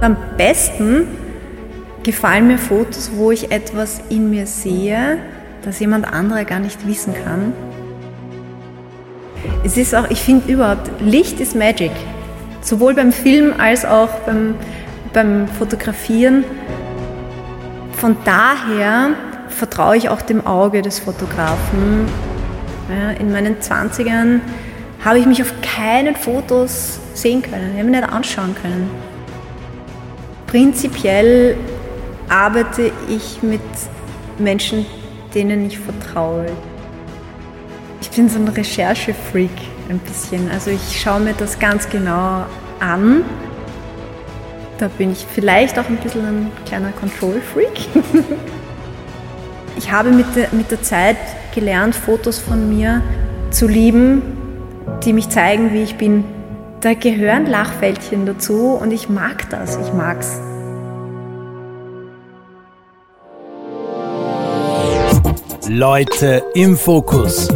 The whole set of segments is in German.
Am besten gefallen mir Fotos, wo ich etwas in mir sehe, das jemand anderer gar nicht wissen kann. Es ist auch, ich finde überhaupt, Licht ist Magic. Sowohl beim Film als auch beim, beim Fotografieren. Von daher vertraue ich auch dem Auge des Fotografen. Ja, in meinen 20ern habe ich mich auf keinen Fotos sehen können, ich habe mich nicht anschauen können. Prinzipiell arbeite ich mit Menschen, denen ich vertraue. Ich bin so ein Recherchefreak ein bisschen. Also ich schaue mir das ganz genau an. Da bin ich vielleicht auch ein bisschen ein kleiner Control-Freak. ich habe mit der, mit der Zeit gelernt, Fotos von mir zu lieben, die mich zeigen, wie ich bin. Da gehören Lachfältchen dazu und ich mag das, ich mag's. Leute im Fokus.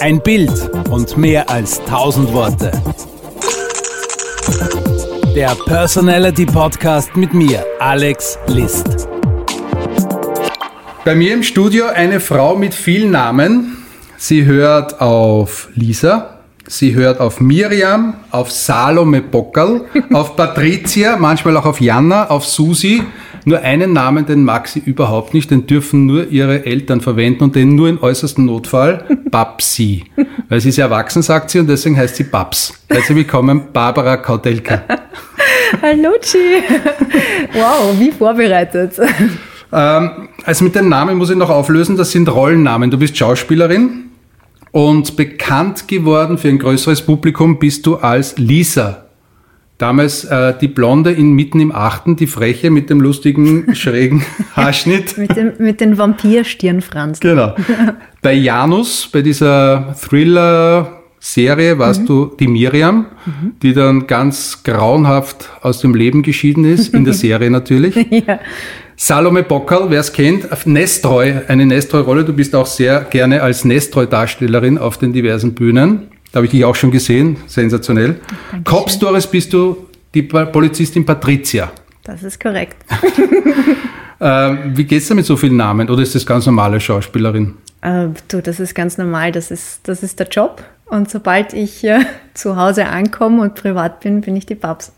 Ein Bild und mehr als tausend Worte. Der Personality Podcast mit mir, Alex List. Bei mir im Studio eine Frau mit vielen Namen. Sie hört auf Lisa, sie hört auf Miriam, auf Salome Bockerl, auf Patricia, manchmal auch auf Jana, auf Susi. Nur einen Namen, den mag sie überhaupt nicht, den dürfen nur ihre Eltern verwenden und den nur im äußersten Notfall, Babsi. Weil sie ist erwachsen, sagt sie, und deswegen heißt sie Babs. Herzlich willkommen, Barbara Kautelka. Hallo, Chi. Wow, wie vorbereitet. Ähm, also mit den Namen muss ich noch auflösen, das sind Rollennamen. Du bist Schauspielerin und bekannt geworden für ein größeres Publikum bist du als Lisa Damals äh, die Blonde in mitten im Achten, die Freche mit dem lustigen, schrägen Haarschnitt. mit, dem, mit den Vampirstirnfransen. Genau. Bei Janus, bei dieser Thriller-Serie, warst mhm. du die Miriam, mhm. die dann ganz grauenhaft aus dem Leben geschieden ist, in der Serie natürlich. ja. Salome Bockerl, wer es kennt, Nestreu, eine Nestreu-Rolle. Du bist auch sehr gerne als Nestreu-Darstellerin auf den diversen Bühnen. Da habe ich dich auch schon gesehen, sensationell. Kopfstores bist du die Polizistin Patricia. Das ist korrekt. äh, wie geht's da mit so vielen Namen? Oder ist das ganz normale Schauspielerin? Äh, du, das ist ganz normal. Das ist, das ist der Job. Und sobald ich äh, zu Hause ankomme und privat bin, bin ich die Babs.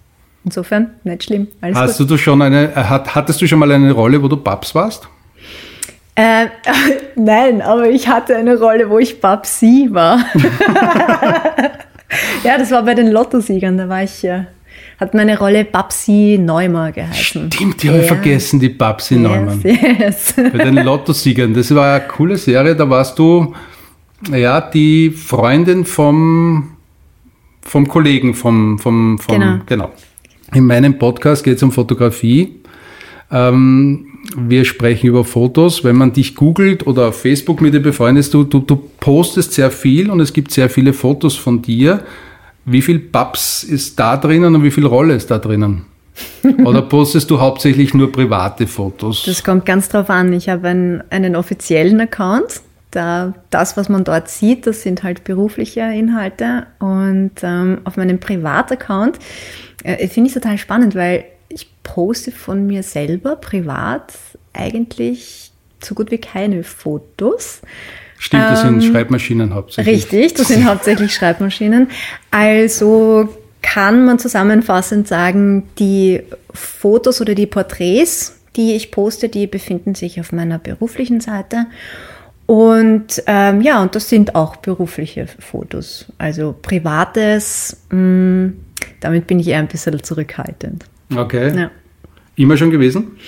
Insofern nicht schlimm. Alles Hast gut. du schon eine, äh, hattest du schon mal eine Rolle, wo du Babs warst? Äh, nein, aber ich hatte eine Rolle, wo ich Babsi war. ja, das war bei den Lottosiegern. Da war ich, äh, hat meine Rolle Babsi Neumer geheißen. Stimmt, die habe ich vergessen, die Babsi yes, Neumann. Yes. bei den Lottosiegern. Das war eine coole Serie. Da warst du, ja, die Freundin vom, vom Kollegen, vom, vom, vom genau. genau. In meinem Podcast geht es um Fotografie. Ähm, wir sprechen über Fotos. Wenn man dich googelt oder auf Facebook mit dir befreundest, du, du, du postest sehr viel und es gibt sehr viele Fotos von dir. Wie viel Babs ist da drinnen und wie viel Rolle ist da drinnen? Oder postest du hauptsächlich nur private Fotos? Das kommt ganz drauf an. Ich habe einen, einen offiziellen Account. Da, das, was man dort sieht, das sind halt berufliche Inhalte. Und ähm, auf meinem Privataccount äh, finde ich total spannend, weil ich poste von mir selber privat eigentlich so gut wie keine Fotos. Stimmt, das ähm, sind Schreibmaschinen hauptsächlich. Richtig, das sind hauptsächlich Schreibmaschinen. Also kann man zusammenfassend sagen, die Fotos oder die Porträts, die ich poste, die befinden sich auf meiner beruflichen Seite. Und ähm, ja, und das sind auch berufliche Fotos. Also privates, mh, mm, damit bin ich eher ein bisschen zurückhaltend. Okay. Ja. Immer schon gewesen?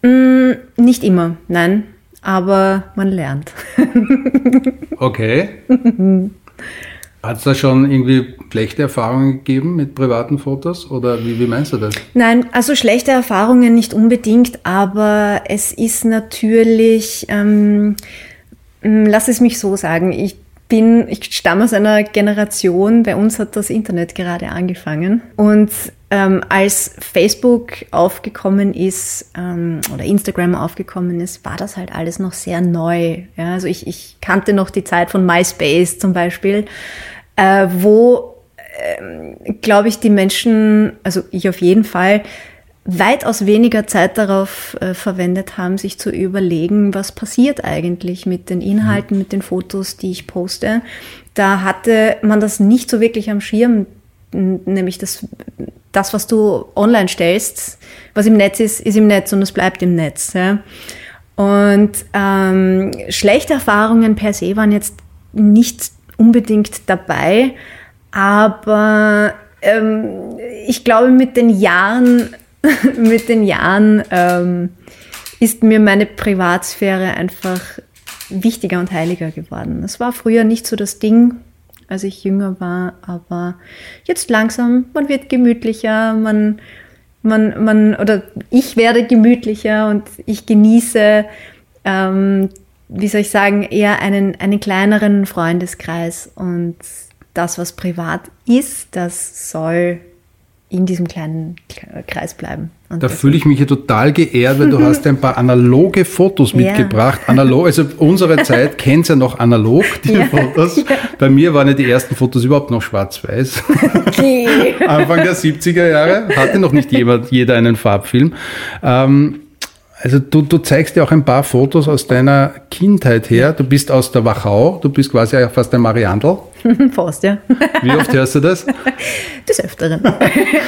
Mm, nicht immer, nein. Aber man lernt. okay. Hat es da schon irgendwie schlechte Erfahrungen gegeben mit privaten Fotos oder wie, wie meinst du das? Nein, also schlechte Erfahrungen nicht unbedingt, aber es ist natürlich, ähm, lass es mich so sagen, ich bin, ich stamme aus einer Generation, bei uns hat das Internet gerade angefangen. Und ähm, als Facebook aufgekommen ist ähm, oder Instagram aufgekommen ist, war das halt alles noch sehr neu. Ja, also ich, ich kannte noch die Zeit von MySpace zum Beispiel, äh, wo glaube ich, die Menschen, also ich auf jeden Fall, weitaus weniger Zeit darauf äh, verwendet haben, sich zu überlegen, was passiert eigentlich mit den Inhalten, mit den Fotos, die ich poste. Da hatte man das nicht so wirklich am Schirm, nämlich das, das, was du online stellst, was im Netz ist, ist im Netz und es bleibt im Netz. Ja. Und ähm, schlechte Erfahrungen per se waren jetzt nicht unbedingt dabei, aber ähm, ich glaube, mit den Jahren mit den Jahren ähm, ist mir meine Privatsphäre einfach wichtiger und heiliger geworden. Es war früher nicht so das Ding, als ich jünger war, aber jetzt langsam, man wird gemütlicher, man, man, man, oder ich werde gemütlicher und ich genieße, ähm, wie soll ich sagen, eher einen, einen kleineren Freundeskreis und das, was privat ist, das soll in diesem kleinen Kreis bleiben. Und da fühle ich mich ja total geehrt, weil du hast ein paar analoge Fotos mitgebracht. Ja. Analog, also unsere Zeit kennt ja noch analog, die ja. Fotos. Ja. Bei mir waren ja die ersten Fotos überhaupt noch schwarz-weiß. Okay. Anfang der 70er Jahre hatte noch nicht jemand, jeder einen Farbfilm. Ähm, also du, du zeigst ja auch ein paar Fotos aus deiner Kindheit her. Du bist aus der Wachau, du bist quasi fast ein Mariandel. Fast, ja. Wie oft hörst du das? Des Öfteren.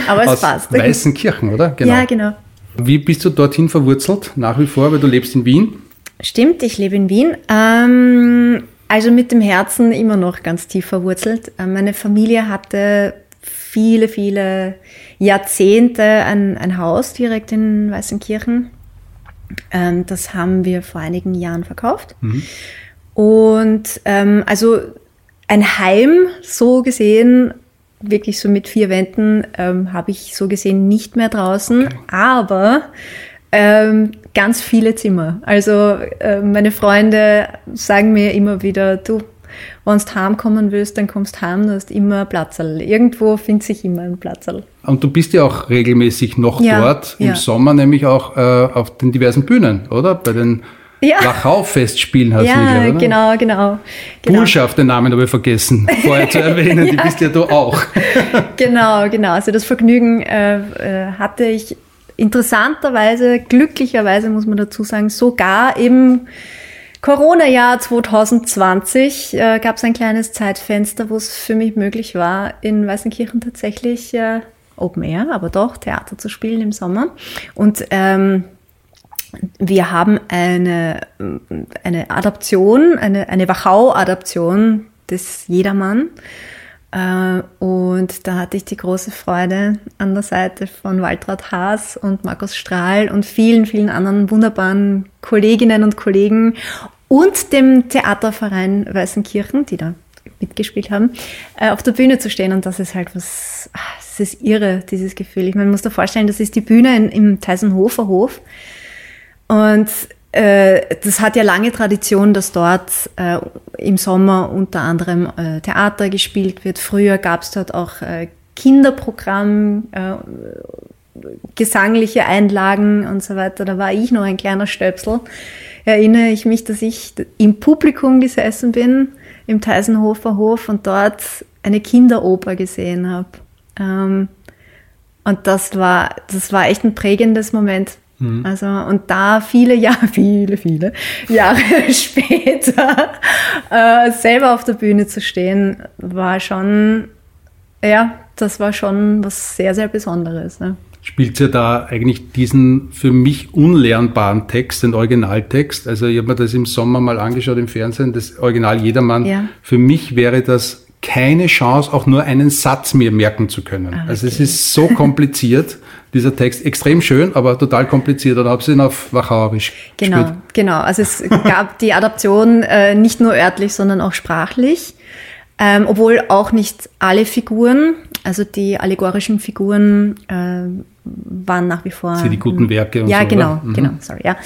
Aber es aus passt. Weißenkirchen, oder? Genau. Ja, genau. Wie bist du dorthin verwurzelt, nach wie vor, weil du lebst in Wien? Stimmt, ich lebe in Wien. Ähm, also mit dem Herzen immer noch ganz tief verwurzelt. Äh, meine Familie hatte viele, viele Jahrzehnte ein, ein Haus direkt in Weißenkirchen ähm, das haben wir vor einigen Jahren verkauft. Mhm. Und ähm, also ein Heim, so gesehen, wirklich so mit vier Wänden, ähm, habe ich so gesehen nicht mehr draußen, okay. aber ähm, ganz viele Zimmer. Also äh, meine Freunde sagen mir immer wieder, du, wenn du heimkommen willst, dann kommst du heim, du hast immer Platzerl. Irgendwo findet sich immer ein Platzerl. Und du bist ja auch regelmäßig noch ja, dort, im ja. Sommer nämlich auch äh, auf den diversen Bühnen, oder? Bei den ja. Wachau-Festspielen hast ja, du, glaube genau, genau, genau. Bullschaft, den Namen habe ich vergessen, vorher zu erwähnen, ja. die bist ja du auch. genau, genau. Also das Vergnügen äh, äh, hatte ich interessanterweise, glücklicherweise muss man dazu sagen, sogar eben Corona-Jahr 2020 äh, gab es ein kleines Zeitfenster, wo es für mich möglich war, in Weißenkirchen tatsächlich äh, Open Air, aber doch Theater zu spielen im Sommer. Und ähm, wir haben eine, eine Adaption, eine, eine Wachau-Adaption des Jedermann. Äh, und da hatte ich die große Freude, an der Seite von Waltraud Haas und Markus Strahl und vielen, vielen anderen wunderbaren Kolleginnen und Kollegen und dem Theaterverein Weißenkirchen, die da mitgespielt haben, äh, auf der Bühne zu stehen. Und das ist halt was, ah, das ist irre, dieses Gefühl. Ich meine, man muss da vorstellen, das ist die Bühne in, im Teisenhofer Hof. Und äh, das hat ja lange Tradition, dass dort äh, im Sommer unter anderem äh, Theater gespielt wird. Früher gab es dort auch äh, Kinderprogramm, äh, gesangliche Einlagen und so weiter. Da war ich noch ein kleiner Stöpsel erinnere ich mich, dass ich im Publikum gesessen bin, im Teisenhofer Hof und dort eine Kinderoper gesehen habe. Ähm, und das war, das war echt ein prägendes Moment. Mhm. Also, und da viele Jahre, viele, viele Jahre später äh, selber auf der Bühne zu stehen, war schon, ja, das war schon was sehr, sehr Besonderes. Ne? Spielt ja da eigentlich diesen für mich unlernbaren Text, den Originaltext. Also ich habe mir das im Sommer mal angeschaut im Fernsehen, das Original Jedermann. Ja. Für mich wäre das keine Chance, auch nur einen Satz mir merken zu können. Ah, okay. Also es ist so kompliziert, dieser Text. Extrem schön, aber total kompliziert. Oder habe ich ihn auf Wachauerisch Genau, gespielt. genau. Also es gab die Adaption äh, nicht nur örtlich, sondern auch sprachlich. Ähm, obwohl auch nicht alle Figuren, also die allegorischen Figuren äh, waren nach wie vor. Sie die guten Werke und ja, so. Ja, genau, mhm. genau, sorry, ja.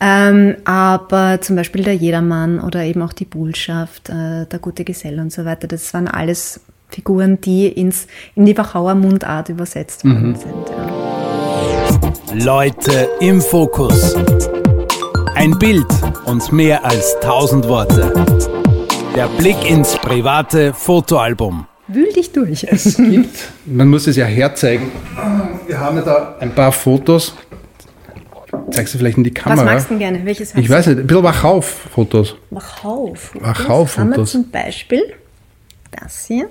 Ähm, aber zum Beispiel der Jedermann oder eben auch die Bullschaft, äh, der gute Gesell und so weiter, das waren alles Figuren, die ins, in die Wachauer Mundart übersetzt worden mhm. sind. Ja. Leute im Fokus. Ein Bild und mehr als tausend Worte. Der Blick ins private Fotoalbum. Wühl dich durch. Es gibt, man muss es ja herzeigen. Wir haben ja da ein paar Fotos. Zeigst du vielleicht in die Kamera? Was magst du denn gerne? Welches hast Ich weiß nicht, ein bisschen Wachau-Fotos. Wachau-Fotos? Wachau-Fotos. Haben wir zum Beispiel das hier.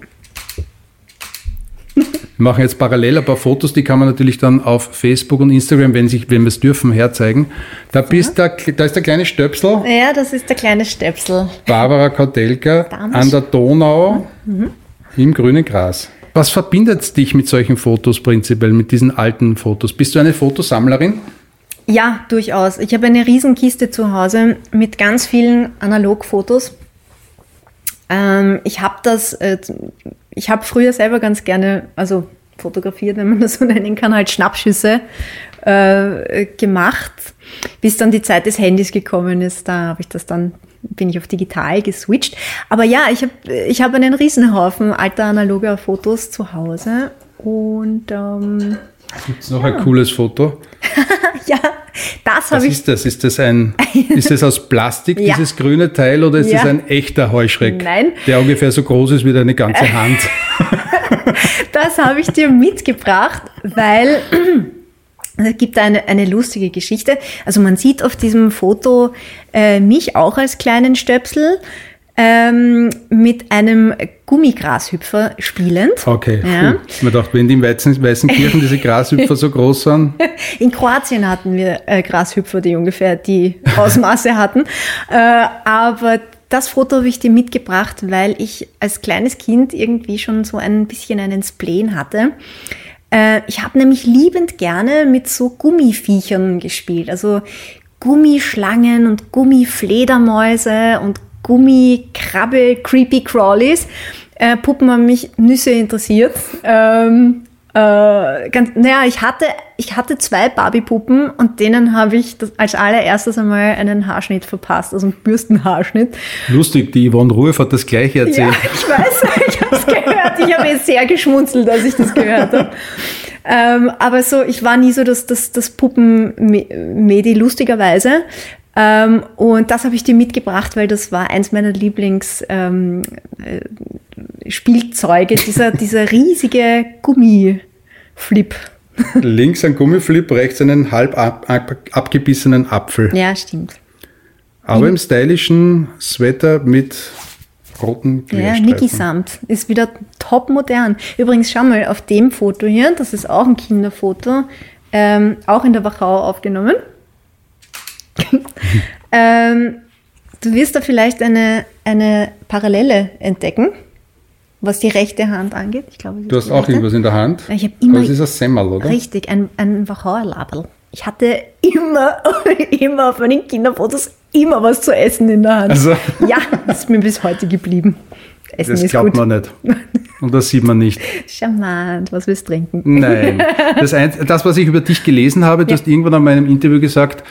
Wir machen jetzt parallel ein paar Fotos, die kann man natürlich dann auf Facebook und Instagram, wenn, sich, wenn wir es dürfen, herzeigen. Da, bist ja. da, da ist der kleine Stöpsel. Ja, das ist der kleine Stöpsel. Barbara Kautelka an der Donau mhm. Im grünen Gras. Was verbindet dich mit solchen Fotos prinzipiell, mit diesen alten Fotos? Bist du eine Fotosammlerin? Ja, durchaus. Ich habe eine Riesenkiste zu Hause mit ganz vielen Analogfotos. Ähm, ich habe das, äh, ich habe früher selber ganz gerne, also fotografiert, wenn man das so nennen kann, halt Schnappschüsse äh, gemacht, bis dann die Zeit des Handys gekommen ist. Da habe ich das dann bin ich auf digital geswitcht. Aber ja, ich habe ich hab einen Riesenhaufen alter analoger Fotos zu Hause und ähm, Gibt es noch ja. ein cooles Foto? ja, das habe ich. Was ist das? Ist das ein, ist das aus Plastik, ja. dieses grüne Teil, oder ist ja. das ein echter Heuschreck? Nein. Der ungefähr so groß ist wie deine ganze Hand. das habe ich dir mitgebracht, weil es gibt eine, eine lustige Geschichte. Also man sieht auf diesem Foto äh, mich auch als kleinen Stöpsel ähm, mit einem Gummigrashüpfer spielend. Okay, ja. Puh. man dachte, wenn die in Weißen, Weißenkirchen diese Grashüpfer so groß sind. In Kroatien hatten wir äh, Grashüpfer, die ungefähr die Ausmaße hatten. Äh, aber das Foto habe ich dir mitgebracht, weil ich als kleines Kind irgendwie schon so ein bisschen einen Spleen hatte. Äh, ich habe nämlich liebend gerne mit so Gummiviechern gespielt. Also Gummischlangen und Gummifledermäuse und Gummi, Krabbe, Creepy Crawlies. Äh, Puppen haben mich Nüsse interessiert. Ähm, äh, ganz, naja, ich hatte, ich hatte zwei Barbie-Puppen und denen habe ich das, als allererstes einmal einen Haarschnitt verpasst, also einen Bürstenhaarschnitt. Lustig, die Yvonne Ruhe hat das gleiche erzählt. Ja, ich weiß, ich habe es gehört. Ich habe sehr geschmunzelt, als ich das gehört habe. Ähm, aber so, ich war nie so das, das, das Puppen-Medi, lustigerweise. Ähm, und das habe ich dir mitgebracht, weil das war eins meiner Lieblingsspielzeuge, ähm, äh, dieser, dieser riesige Gummiflip. Links ein Gummiflip, rechts einen halb ab, ab, abgebissenen Apfel. Ja, stimmt. Aber im stylischen Sweater mit roten Ja, Niki Samt ist wieder top modern. Übrigens, schau mal auf dem Foto hier, das ist auch ein Kinderfoto, ähm, auch in der Wachau aufgenommen. ähm, du wirst da vielleicht eine, eine Parallele entdecken, was die rechte Hand angeht. Ich glaube, du hast auch irgendwas in der Hand. Ich habe immer. Das ist ein Semmel, oder? Richtig, ein, ein Wachauer Label. Ich hatte immer, immer auf meinen Kinderfotos immer was zu essen in der Hand. Also. Ja, das ist mir bis heute geblieben. Essen das glaubt gut. man nicht. Und das sieht man nicht. Charmant, was willst du trinken? Nein. Das, ein, das, was ich über dich gelesen habe, du ja. hast irgendwann an meinem Interview gesagt,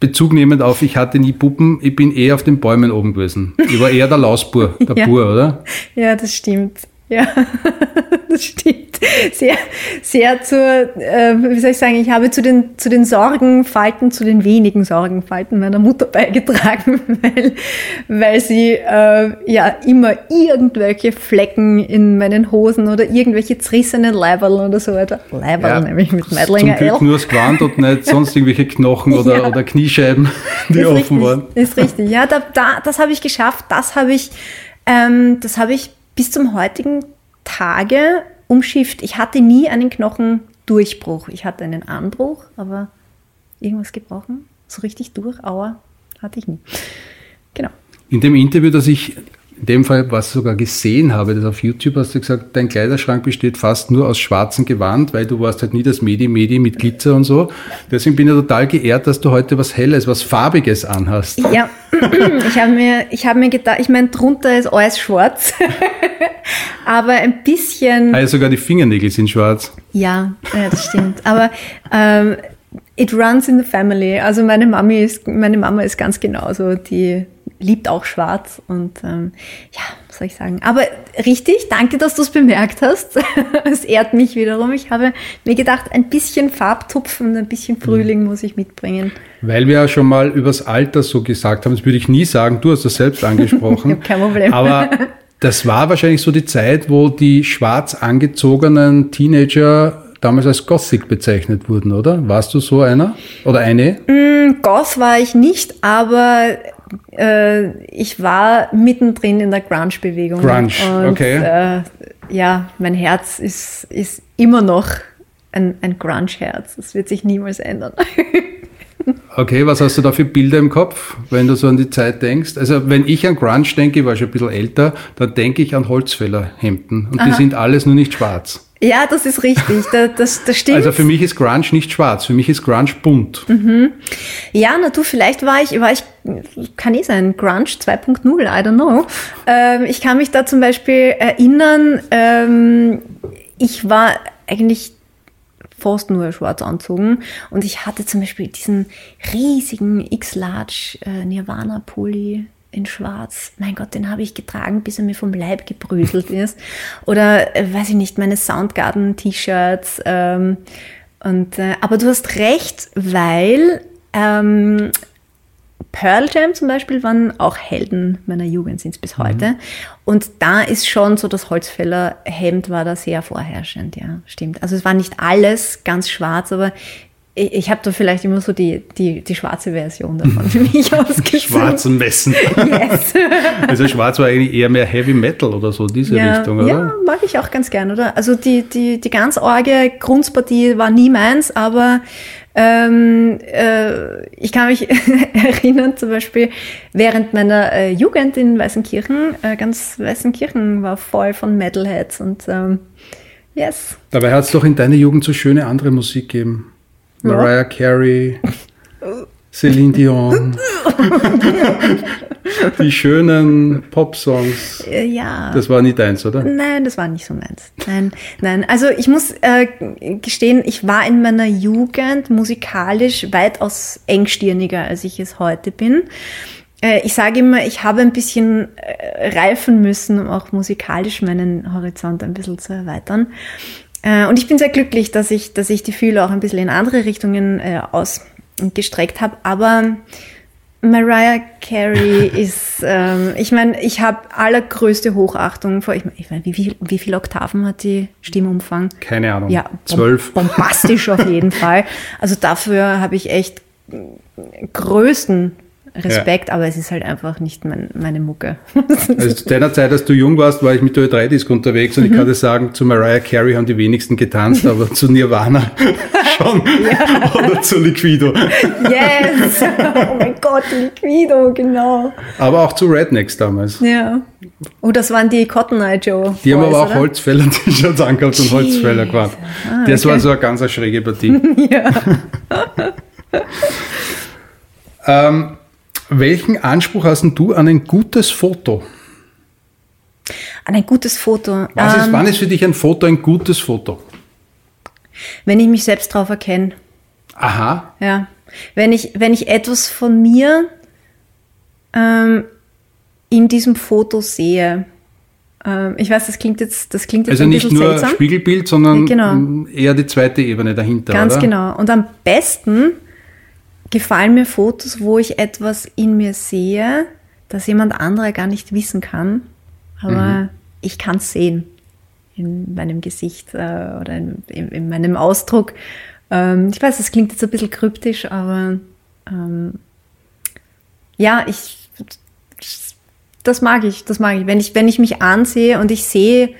Bezug nehmend auf, ich hatte nie Puppen, ich bin eher auf den Bäumen oben gewesen. Ich war eher der Lausbur, der ja. Bur, oder? Ja, das stimmt. Ja, das stimmt. Sehr, sehr zur, äh, wie soll ich sagen, ich habe zu den, zu den Sorgenfalten, zu den wenigen Sorgenfalten meiner Mutter beigetragen, weil, weil sie äh, ja immer irgendwelche Flecken in meinen Hosen oder irgendwelche zerrissenen Leiberl oder so weiter. Leiberl ja, nämlich mit Meidlinger Zum Glück nur das Gewand und nicht sonst irgendwelche Knochen oder, ja. oder Kniescheiben, die offen richtig, waren. Ist richtig. Ja, da, da, das habe ich geschafft. Das habe ich, ähm, das habe ich bis zum heutigen Tage umschifft. Ich hatte nie einen Knochendurchbruch. Ich hatte einen Anbruch, aber irgendwas gebrochen. So richtig durch, aua, hatte ich nie. Genau. In dem Interview, das ich in dem Fall, was ich sogar gesehen habe, das auf YouTube hast du gesagt, dein Kleiderschrank besteht fast nur aus schwarzem Gewand, weil du warst halt nie das Medi-Medi mit Glitzer und so. Deswegen bin ich total geehrt, dass du heute was Helles, was Farbiges anhast. Ja, ich habe mir, ich habe mir gedacht, ich meine, drunter ist alles schwarz, aber ein bisschen. Also sogar die Fingernägel sind schwarz. Ja, ja das stimmt. Aber ähm, it runs in the family. Also meine Mami ist, meine Mama ist ganz genauso. Die liebt auch schwarz und ähm, ja, was soll ich sagen. Aber richtig, danke, dass du es bemerkt hast. es ehrt mich wiederum. Ich habe mir gedacht, ein bisschen Farbtupfen, ein bisschen Frühling muss ich mitbringen. Weil wir ja schon mal übers Alter so gesagt haben, das würde ich nie sagen, du hast das selbst angesprochen. Kein Problem. Aber Das war wahrscheinlich so die Zeit, wo die schwarz angezogenen Teenager damals als Gothic bezeichnet wurden, oder? Warst du so einer oder eine? Mm, Goth war ich nicht, aber äh, ich war mittendrin in der Grunge-Bewegung. Grunge, und, okay. Äh, ja, mein Herz ist, ist immer noch ein, ein Grunge-Herz. Das wird sich niemals ändern. Okay, was hast du da für Bilder im Kopf, wenn du so an die Zeit denkst? Also wenn ich an Grunge denke, ich war schon ein bisschen älter, dann denke ich an Holzfällerhemden und Aha. die sind alles nur nicht schwarz. Ja, das ist richtig. Das, das, das stimmt. Also für mich ist Grunge nicht schwarz, für mich ist Grunge bunt. Mhm. Ja, na du, vielleicht war ich, war ich, kann eh sein, Grunge 2.0, I don't know. Ähm, ich kann mich da zum Beispiel erinnern, ähm, ich war eigentlich fast nur schwarz anzogen und ich hatte zum Beispiel diesen riesigen X-Large äh, Nirvana-Pulli in Schwarz. Mein Gott, den habe ich getragen, bis er mir vom Leib gebröselt ist. Oder, äh, weiß ich nicht, meine Soundgarden-T-Shirts. Ähm, und, äh, aber du hast recht, weil ähm, Pearl Jam zum Beispiel waren auch Helden meiner Jugend, sind es bis mhm. heute. Und da ist schon so das Holzfällerhemd war da sehr vorherrschend, ja, stimmt. Also es war nicht alles ganz schwarz, aber ich, ich habe da vielleicht immer so die, die, die schwarze Version davon für mich ausgesucht. Schwarzen Messen. Yes. also schwarz war eigentlich eher mehr Heavy Metal oder so, diese ja, Richtung, oder? Ja, mag ich auch ganz gern, oder? Also die, die, die ganz orge Grundpartie war nie meins, aber ähm, äh, ich kann mich erinnern, zum Beispiel während meiner äh, Jugend in Weißenkirchen, äh, ganz Weißenkirchen war voll von Metalheads und ähm, yes. Dabei hat es doch in deiner Jugend so schöne andere Musik gegeben. Mariah Carey, Celine Dion. die schönen Pop-Songs. Äh, ja. Das war nicht deins, oder? Nein, das war nicht so meins. Nein, nein. Also ich muss äh, gestehen, ich war in meiner Jugend musikalisch weitaus engstirniger, als ich es heute bin. Äh, ich sage immer, ich habe ein bisschen äh, reifen müssen, um auch musikalisch meinen Horizont ein bisschen zu erweitern. Äh, und ich bin sehr glücklich, dass ich, dass ich die Fühler auch ein bisschen in andere Richtungen äh, ausgestreckt habe. Aber Mariah Carey ist, ähm, ich meine, ich habe allergrößte Hochachtung vor, ich meine, ich mein, wie, viel, wie viel Oktaven hat die Stimmumfang? Keine Ahnung. Ja, zwölf. Bombastisch auf jeden Fall. Also dafür habe ich echt größten Respekt, ja. aber es ist halt einfach nicht mein, meine Mucke. Also zu deiner Zeit, als du jung warst, war ich mit der Ö3-Disc unterwegs und mhm. ich kann dir sagen, zu Mariah Carey haben die wenigsten getanzt, aber zu Nirvana schon. Ja. Oder zu Liquido. Yes! Oh mein Gott, Liquido, genau. Aber auch zu Rednecks damals. Ja. Oh, das waren die Cotton Eye Joe. Die haben aber auch Holzfäller-T-Shirts angehabt und Holzfäller gemacht. Ah, okay. Das war so eine ganz schräge Partie. ja. ähm, welchen Anspruch hast du an ein gutes Foto? An ein gutes Foto. Was ist, ähm, wann ist für dich ein Foto ein gutes Foto? Wenn ich mich selbst drauf erkenne. Aha. Ja. Wenn ich, wenn ich etwas von mir ähm, in diesem Foto sehe. Ähm, ich weiß, das klingt jetzt, das klingt jetzt also ein bisschen seltsam. Also nicht nur Spiegelbild, sondern genau. eher die zweite Ebene dahinter. Ganz oder? genau. Und am besten gefallen mir Fotos, wo ich etwas in mir sehe, das jemand anderer gar nicht wissen kann, aber mhm. ich kann es sehen in meinem Gesicht äh, oder in, in, in, meinem Ausdruck. Ähm, ich weiß, das klingt jetzt ein bisschen kryptisch, aber ähm, ja, ich das mag ich, das mag ich. Wenn ich, wenn ich mich ansehe und ich sehe,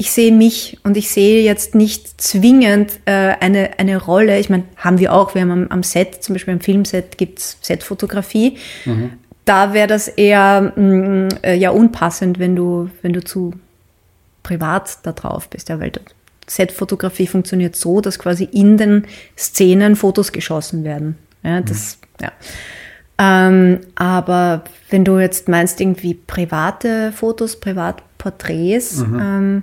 ich sehe mich und ich sehe jetzt nicht zwingend äh, eine, eine Rolle. Ich meine, haben wir auch, wir haben am, am Set, zum Beispiel am Filmset gibt's Setfotografie. Mhm. Da wäre das eher mh, mm, äh, ja unpassend, wenn du, wenn du zu privat da drauf bist. Ja, weil Setfotografie funktioniert so, dass quasi in den Szenen Fotos geschossen werden. Ja, das, mhm. ja. Ähm, aber wenn du jetzt meinst, irgendwie private Fotos, Privatporträts, mhm. ähm,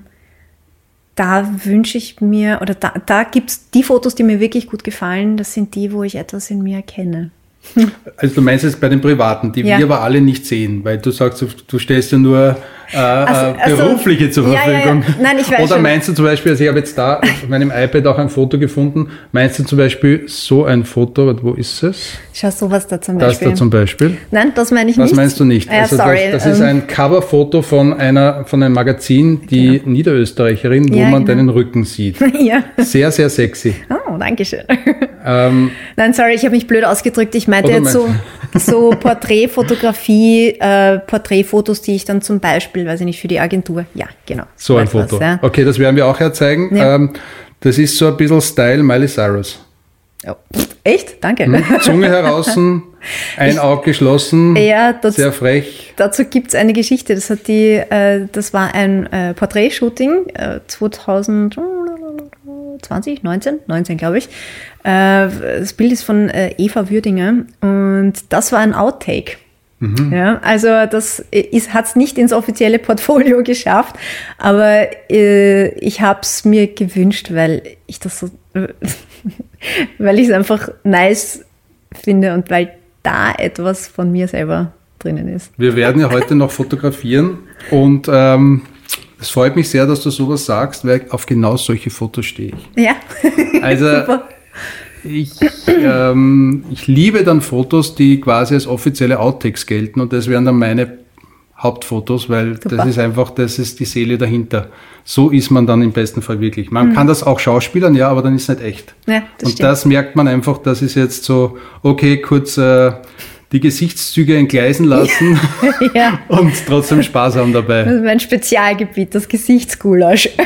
da wünsche ich mir, oder da, da gibt es die Fotos, die mir wirklich gut gefallen, das sind die, wo ich etwas in mir erkenne. Also du meinst jetzt bei den Privaten, die ja. wir aber alle nicht sehen, weil du sagst, du stellst ja nur äh, also, also, berufliche zur Verfügung. Ja, ja, Nein, ich weiß Oder schon. meinst du zum Beispiel, also ich habe jetzt da auf meinem iPad auch ein Foto gefunden, meinst du zum Beispiel so ein Foto, wo ist es? Schau sowas da zum Beispiel. Das da zum Beispiel. Nein, das meine ich das nicht. Das meinst du nicht. Ja, also sorry. Das, das ist ähm. ein Coverfoto von einer von einem Magazin, die genau. Niederösterreicherin, wo man genau. deinen Rücken sieht. ja. Sehr, sehr sexy. Oh, danke schön. Ähm, Nein, sorry, ich habe mich blöd ausgedrückt. Ich meinte jetzt so, so Porträtfotografie, äh, Porträtfotos, die ich dann zum Beispiel, weiß ich nicht, für die Agentur. Ja, genau. So ein Foto. Was, ja. Okay, das werden wir auch herzeigen. Ja. Ähm, das ist so ein bisschen Style Miley Cyrus. Oh, echt? Danke. Hm? Zunge heraus, ein ich, Auge geschlossen, ja, das, sehr frech. Dazu gibt es eine Geschichte. Das, hat die, äh, das war ein äh, Porträtshooting äh, 2020, 19, 19 glaube ich. Äh, das Bild ist von äh, Eva Würdinger und das war ein Outtake. Mhm. Ja, also das hat es nicht ins offizielle Portfolio geschafft, aber äh, ich habe es mir gewünscht, weil ich das so, weil ich es einfach nice finde und weil da etwas von mir selber drinnen ist. Wir werden ja heute noch fotografieren und ähm, es freut mich sehr, dass du sowas sagst, weil auf genau solche Fotos stehe ich. Ja. Also ich, ähm, ich liebe dann Fotos, die quasi als offizielle Outtakes gelten und das wären dann meine Hauptfotos, weil Super. das ist einfach, das ist die Seele dahinter. So ist man dann im besten Fall wirklich. Man mhm. kann das auch schauspielern, ja, aber dann ist es nicht echt. Ja, das und stimmt. das merkt man einfach, das ist jetzt so, okay, kurz äh, die Gesichtszüge entgleisen lassen ja. und trotzdem Spaß haben dabei. Das ist mein Spezialgebiet, das Gesichtsgulasch.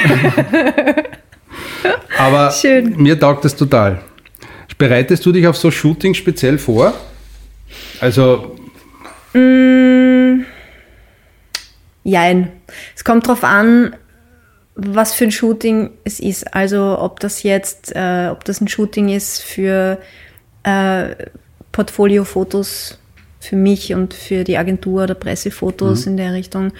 aber Schön. mir taugt das total. Bereitest du dich auf so Shootings speziell vor? Also. Mm, jein. Es kommt darauf an, was für ein Shooting es ist. Also ob das jetzt, äh, ob das ein Shooting ist für äh, Portfoliofotos für mich und für die Agentur oder Pressefotos mhm. in der Richtung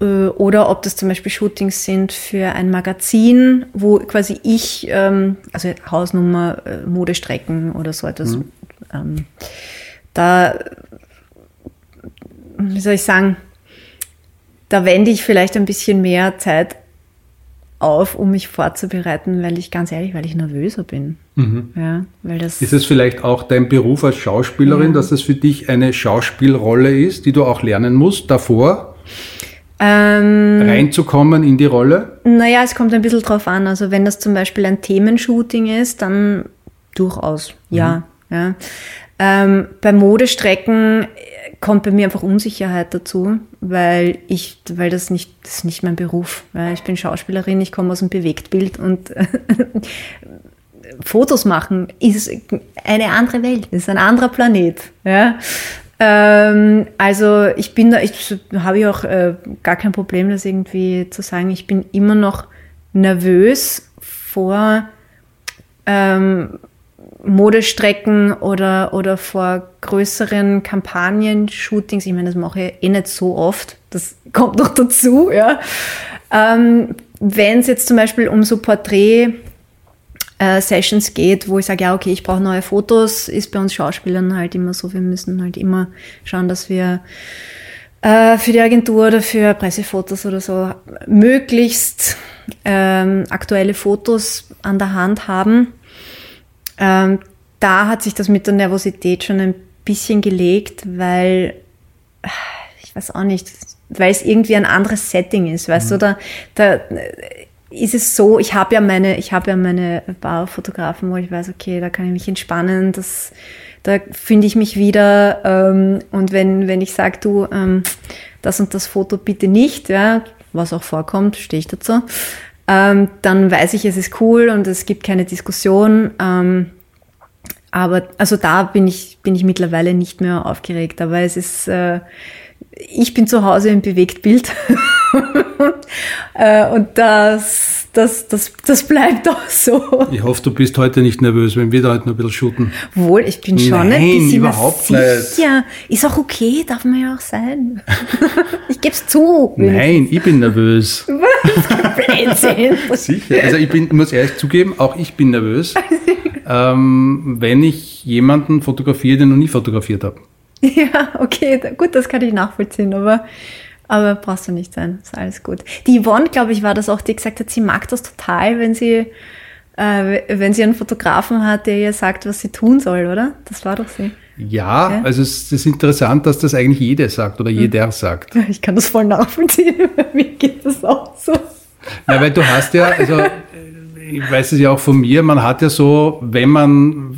oder ob das zum Beispiel Shootings sind für ein Magazin, wo quasi ich, ähm, also Hausnummer, äh, Modestrecken oder so etwas, mhm. ähm, da, wie soll ich sagen, da wende ich vielleicht ein bisschen mehr Zeit auf, um mich vorzubereiten, weil ich ganz ehrlich, weil ich nervöser bin. Mhm. Ja, weil das ist es vielleicht auch dein Beruf als Schauspielerin, ja. dass es für dich eine Schauspielrolle ist, die du auch lernen musst davor? Ähm, reinzukommen in die Rolle? Naja, es kommt ein bisschen drauf an. Also wenn das zum Beispiel ein Themenshooting ist, dann durchaus, ja. Mhm. ja. Ähm, bei Modestrecken kommt bei mir einfach Unsicherheit dazu, weil ich, weil das nicht, das ist nicht mein Beruf. Ja. Ich bin Schauspielerin, ich komme aus dem Bewegtbild und Fotos machen ist eine andere Welt, ist ein anderer Planet. Ja. Ähm, also ich bin da, ich habe ja auch äh, gar kein Problem, das irgendwie zu sagen. Ich bin immer noch nervös vor ähm, Modestrecken oder, oder vor größeren Kampagnen-Shootings. Ich meine, das mache ich eh nicht so oft. Das kommt noch dazu, ja. Ähm, Wenn es jetzt zum Beispiel um so Porträt äh, Sessions geht, wo ich sage, ja, okay, ich brauche neue Fotos, ist bei uns Schauspielern halt immer so, wir müssen halt immer schauen, dass wir äh, für die Agentur oder für Pressefotos oder so möglichst ähm, aktuelle Fotos an der Hand haben. Ähm, da hat sich das mit der Nervosität schon ein bisschen gelegt, weil ich weiß auch nicht, weil es irgendwie ein anderes Setting ist, weißt mhm. du, da, da ist es so, ich habe ja meine, ich habe ja meine Barfotografen, wo ich weiß, okay, da kann ich mich entspannen, das, da finde ich mich wieder. Ähm, und wenn, wenn ich sage, du, ähm, das und das Foto bitte nicht, ja, was auch vorkommt, stehe ich dazu, ähm, dann weiß ich, es ist cool und es gibt keine Diskussion. Ähm, aber also da bin ich, bin ich mittlerweile nicht mehr aufgeregt, aber es ist, äh, ich bin zu Hause im Bewegtbild. äh, und das, das, das, das bleibt auch so. Ich hoffe, du bist heute nicht nervös, wenn wir da heute noch ein bisschen shooten. Wohl, ich bin schon Nein, ein bisschen überhaupt sicher. Nicht. Ist auch okay, darf man ja auch sein. ich gebe es zu. Nein, ich bin nervös. Blödsinn. sicher. Also ich bin, muss ehrlich zugeben, auch ich bin nervös. ähm, wenn ich jemanden fotografiere, den noch nie fotografiert habe. Ja, okay, gut, das kann ich nachvollziehen, aber, aber brauchst du nicht sein, ist alles gut. Die Yvonne, glaube ich, war das auch, die gesagt hat, sie mag das total, wenn sie, äh, wenn sie einen Fotografen hat, der ihr sagt, was sie tun soll, oder? Das war doch sie. Ja, ja, also es ist interessant, dass das eigentlich jeder sagt oder hm. jeder sagt. Ich kann das voll nachvollziehen. Mir geht das auch so. Na, weil du hast ja, also ich weiß es ja auch von mir, man hat ja so, wenn man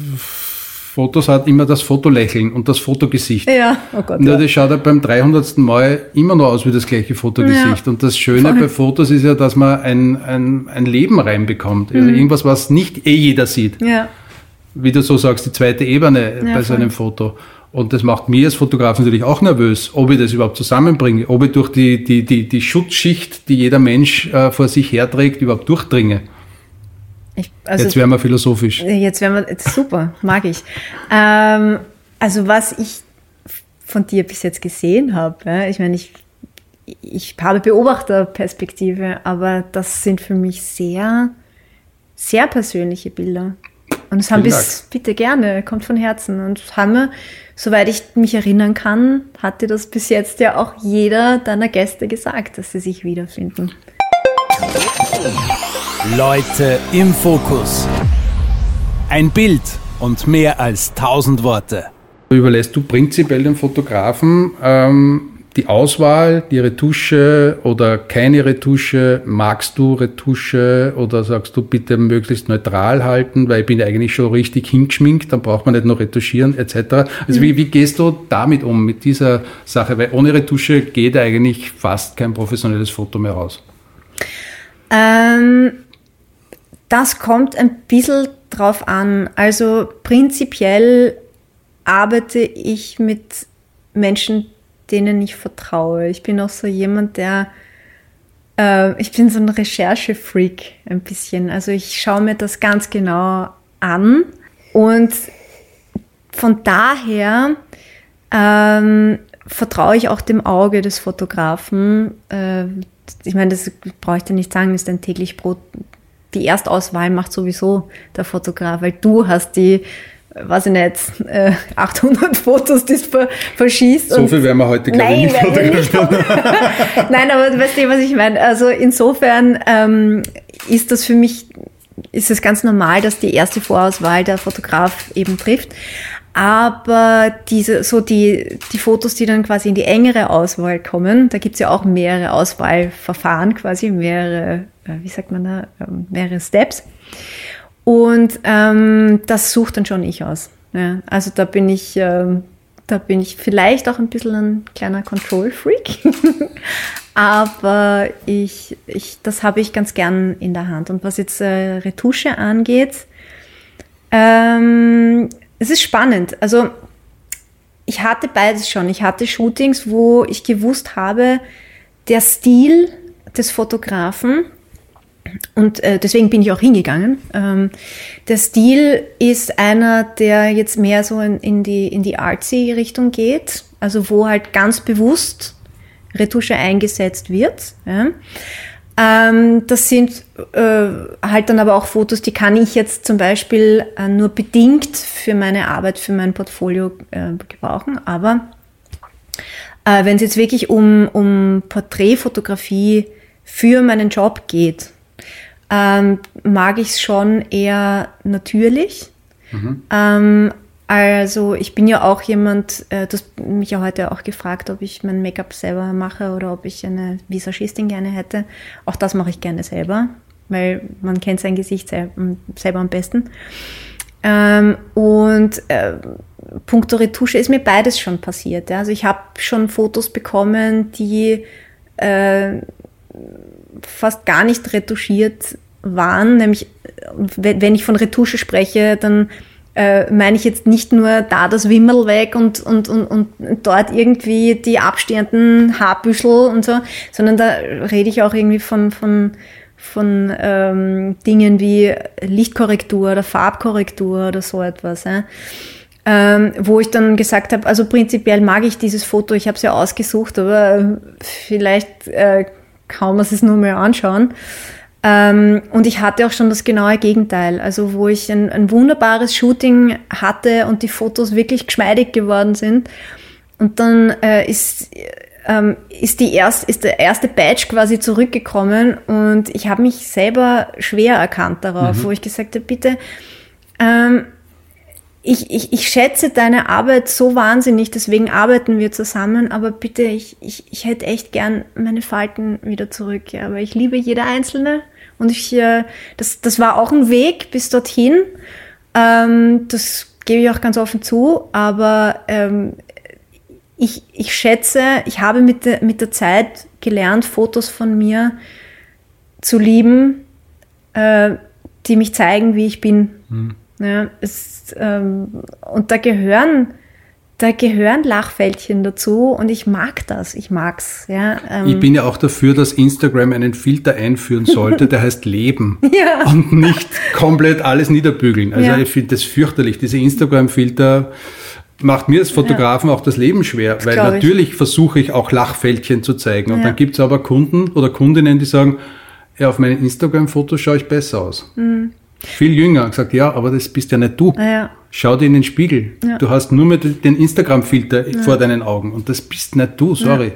Fotos hat, immer das Fotolächeln und das Fotogesicht. Ja, oh Gott. Nur ja. das schaut ja beim 300. Mal immer noch aus wie das gleiche Fotogesicht. Ja. Und das Schöne Voll. bei Fotos ist ja, dass man ein, ein, ein Leben reinbekommt. Also mhm. irgendwas, was nicht eh jeder sieht. Ja. Wie du so sagst, die zweite Ebene ja, bei voll. so einem Foto. Und das macht mir als Fotograf natürlich auch nervös, ob ich das überhaupt zusammenbringe, ob ich durch die, die, die, die Schutzschicht, die jeder Mensch äh, vor sich herträgt, überhaupt durchdringe. Also, jetzt wären wir philosophisch. Jetzt wären wir, super, mag ich. Ähm, also was ich von dir bis jetzt gesehen habe, ja, ich meine, ich, ich habe Beobachterperspektive, aber das sind für mich sehr, sehr persönliche Bilder. Und es haben bis, bitte gerne, kommt von Herzen. Und haben wir, soweit ich mich erinnern kann, hatte das bis jetzt ja auch jeder deiner Gäste gesagt, dass sie sich wiederfinden. Leute im Fokus. Ein Bild und mehr als tausend Worte. Überlässt du prinzipiell den Fotografen ähm, die Auswahl, die Retusche oder keine Retusche? Magst du Retusche oder sagst du bitte möglichst neutral halten, weil ich bin eigentlich schon richtig hingeschminkt, dann braucht man nicht noch retuschieren etc. Also mhm. wie, wie gehst du damit um, mit dieser Sache? Weil ohne Retusche geht eigentlich fast kein professionelles Foto mehr raus. Ähm, das kommt ein bisschen drauf an. Also prinzipiell arbeite ich mit Menschen, denen ich vertraue. Ich bin auch so jemand, der äh, ich bin so ein Recherchefreak ein bisschen. Also ich schaue mir das ganz genau an und von daher ähm, vertraue ich auch dem Auge des Fotografen. Äh, ich meine, das brauche ich dir nicht sagen, ist ein täglich Brot die Erstauswahl macht sowieso der Fotograf, weil du hast die, weiß ich nicht, 800 äh, Fotos, die du verschießt. So viel werden wir heute, glaube ich, nicht fotografieren. Nein, aber weißt du, was ich meine? Also insofern ähm, ist das für mich, ist es ganz normal, dass die erste Vorauswahl der Fotograf eben trifft. Aber diese, so die, die Fotos, die dann quasi in die engere Auswahl kommen, da gibt's ja auch mehrere Auswahlverfahren, quasi mehrere, äh, wie sagt man da, ähm, mehrere Steps. Und ähm, das sucht dann schon ich aus. Ja, also da bin ich, ähm, da bin ich vielleicht auch ein bisschen ein kleiner Control-Freak. Aber ich, ich, das habe ich ganz gern in der Hand. Und was jetzt äh, Retusche angeht, ähm, es ist spannend. Also ich hatte beides schon. Ich hatte Shootings, wo ich gewusst habe, der Stil des Fotografen, und äh, deswegen bin ich auch hingegangen. Ähm, der Stil ist einer, der jetzt mehr so in, in die, in die artsy Richtung geht, also wo halt ganz bewusst Retusche eingesetzt wird. Ja. Ähm, das sind äh, halt dann aber auch Fotos, die kann ich jetzt zum Beispiel äh, nur bedingt für meine Arbeit, für mein Portfolio äh, gebrauchen. Aber äh, wenn es jetzt wirklich um, um Porträtfotografie für meinen Job geht, ähm, mag ich es schon eher natürlich. Mhm. Ähm, also ich bin ja auch jemand, äh, du hast mich ja heute auch gefragt, ob ich mein Make-up selber mache oder ob ich eine Visagistin gerne hätte. Auch das mache ich gerne selber, weil man kennt sein Gesicht selber, selber am besten. Ähm, und äh, puncto Retusche ist mir beides schon passiert. Ja. Also ich habe schon Fotos bekommen, die äh, fast gar nicht retuschiert waren. Nämlich, wenn ich von Retusche spreche, dann äh, meine ich jetzt nicht nur da das Wimmel weg und, und, und, und dort irgendwie die abstehenden Haarbüschel und so, sondern da rede ich auch irgendwie von, von, von ähm, Dingen wie Lichtkorrektur oder Farbkorrektur oder so etwas. Ja. Ähm, wo ich dann gesagt habe, also prinzipiell mag ich dieses Foto, ich habe es ja ausgesucht, aber vielleicht äh, kann man es nur mal anschauen. Ähm, und ich hatte auch schon das genaue Gegenteil. Also wo ich ein, ein wunderbares Shooting hatte und die Fotos wirklich geschmeidig geworden sind. Und dann äh, ist, ähm, ist, die erst, ist der erste Badge quasi zurückgekommen und ich habe mich selber schwer erkannt darauf, mhm. wo ich gesagt habe, bitte, ähm, ich, ich, ich schätze deine Arbeit so wahnsinnig, deswegen arbeiten wir zusammen, aber bitte, ich, ich, ich hätte echt gern meine Falten wieder zurück, ja, aber ich liebe jede einzelne und ich, äh, das, das war auch ein Weg bis dorthin, ähm, das gebe ich auch ganz offen zu, aber ähm, ich, ich schätze, ich habe mit der, mit der Zeit gelernt, Fotos von mir zu lieben, äh, die mich zeigen, wie ich bin. Hm. Ja, es, ähm, und da gehören, da gehören Lachfältchen dazu und ich mag das, ich mag's. Ja, ähm. Ich bin ja auch dafür, dass Instagram einen Filter einführen sollte, der heißt Leben ja. und nicht komplett alles niederbügeln. Also ja. ich finde das fürchterlich, diese Instagram-Filter macht mir als Fotografen ja. auch das Leben schwer, das weil natürlich ich. versuche ich auch Lachfältchen zu zeigen. Und ja. dann gibt es aber Kunden oder Kundinnen, die sagen, ja, auf meinen Instagram-Fotos schaue ich besser aus. Mhm viel jünger, gesagt, ja, aber das bist ja nicht du. Ah, ja. Schau dir in den Spiegel. Ja. Du hast nur mit den Instagram-Filter ja. vor deinen Augen und das bist nicht du, sorry.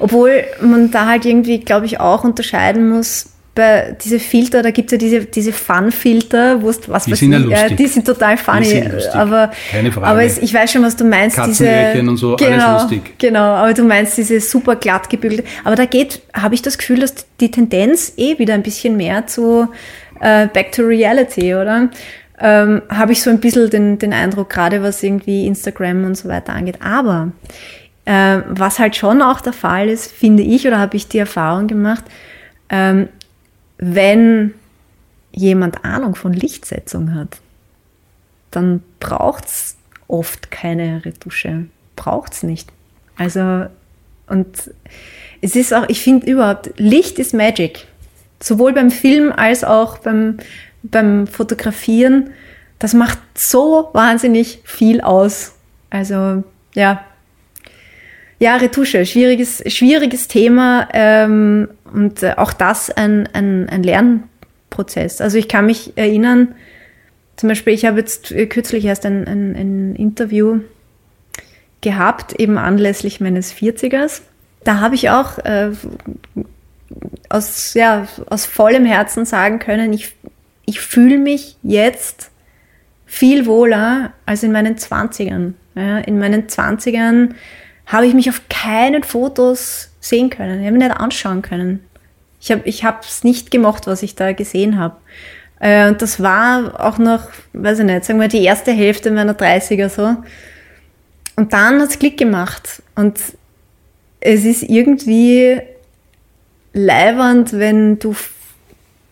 Obwohl man da halt irgendwie, glaube ich, auch unterscheiden muss, bei diese Filter, da gibt es ja diese, diese Fun-Filter, wo was die sind ja lustig. Äh, die sind total funny. Sind aber Keine Frage. aber es, ich weiß schon, was du meinst. Diese, und so, genau, alles lustig. Genau, aber du meinst diese super glatt gebügelte. Aber da geht, habe ich das Gefühl, dass die Tendenz eh wieder ein bisschen mehr zu äh, Back to Reality, oder? Ähm, habe ich so ein bisschen den, den Eindruck, gerade was irgendwie Instagram und so weiter angeht. Aber äh, was halt schon auch der Fall ist, finde ich, oder habe ich die Erfahrung gemacht, ähm, wenn jemand Ahnung von Lichtsetzung hat, dann braucht es oft keine Retusche. Braucht es nicht. Also, und es ist auch, ich finde überhaupt, Licht ist Magic sowohl beim Film als auch beim, beim Fotografieren. Das macht so wahnsinnig viel aus. Also ja, ja, Retusche, schwieriges, schwieriges Thema ähm, und äh, auch das ein, ein, ein Lernprozess. Also ich kann mich erinnern, zum Beispiel, ich habe jetzt kürzlich erst ein, ein, ein Interview gehabt, eben anlässlich meines 40ers. Da habe ich auch äh, aus, ja, aus vollem Herzen sagen können, ich, ich fühle mich jetzt viel wohler als in meinen Zwanzigern. Ja, in meinen Zwanzigern habe ich mich auf keinen Fotos sehen können. Ich habe mich nicht anschauen können. Ich habe ich es nicht gemocht, was ich da gesehen habe. Äh, und das war auch noch, weiß ich nicht, sagen wir die erste Hälfte meiner 30er so. Und dann hat es Klick gemacht. Und es ist irgendwie leibernd, wenn du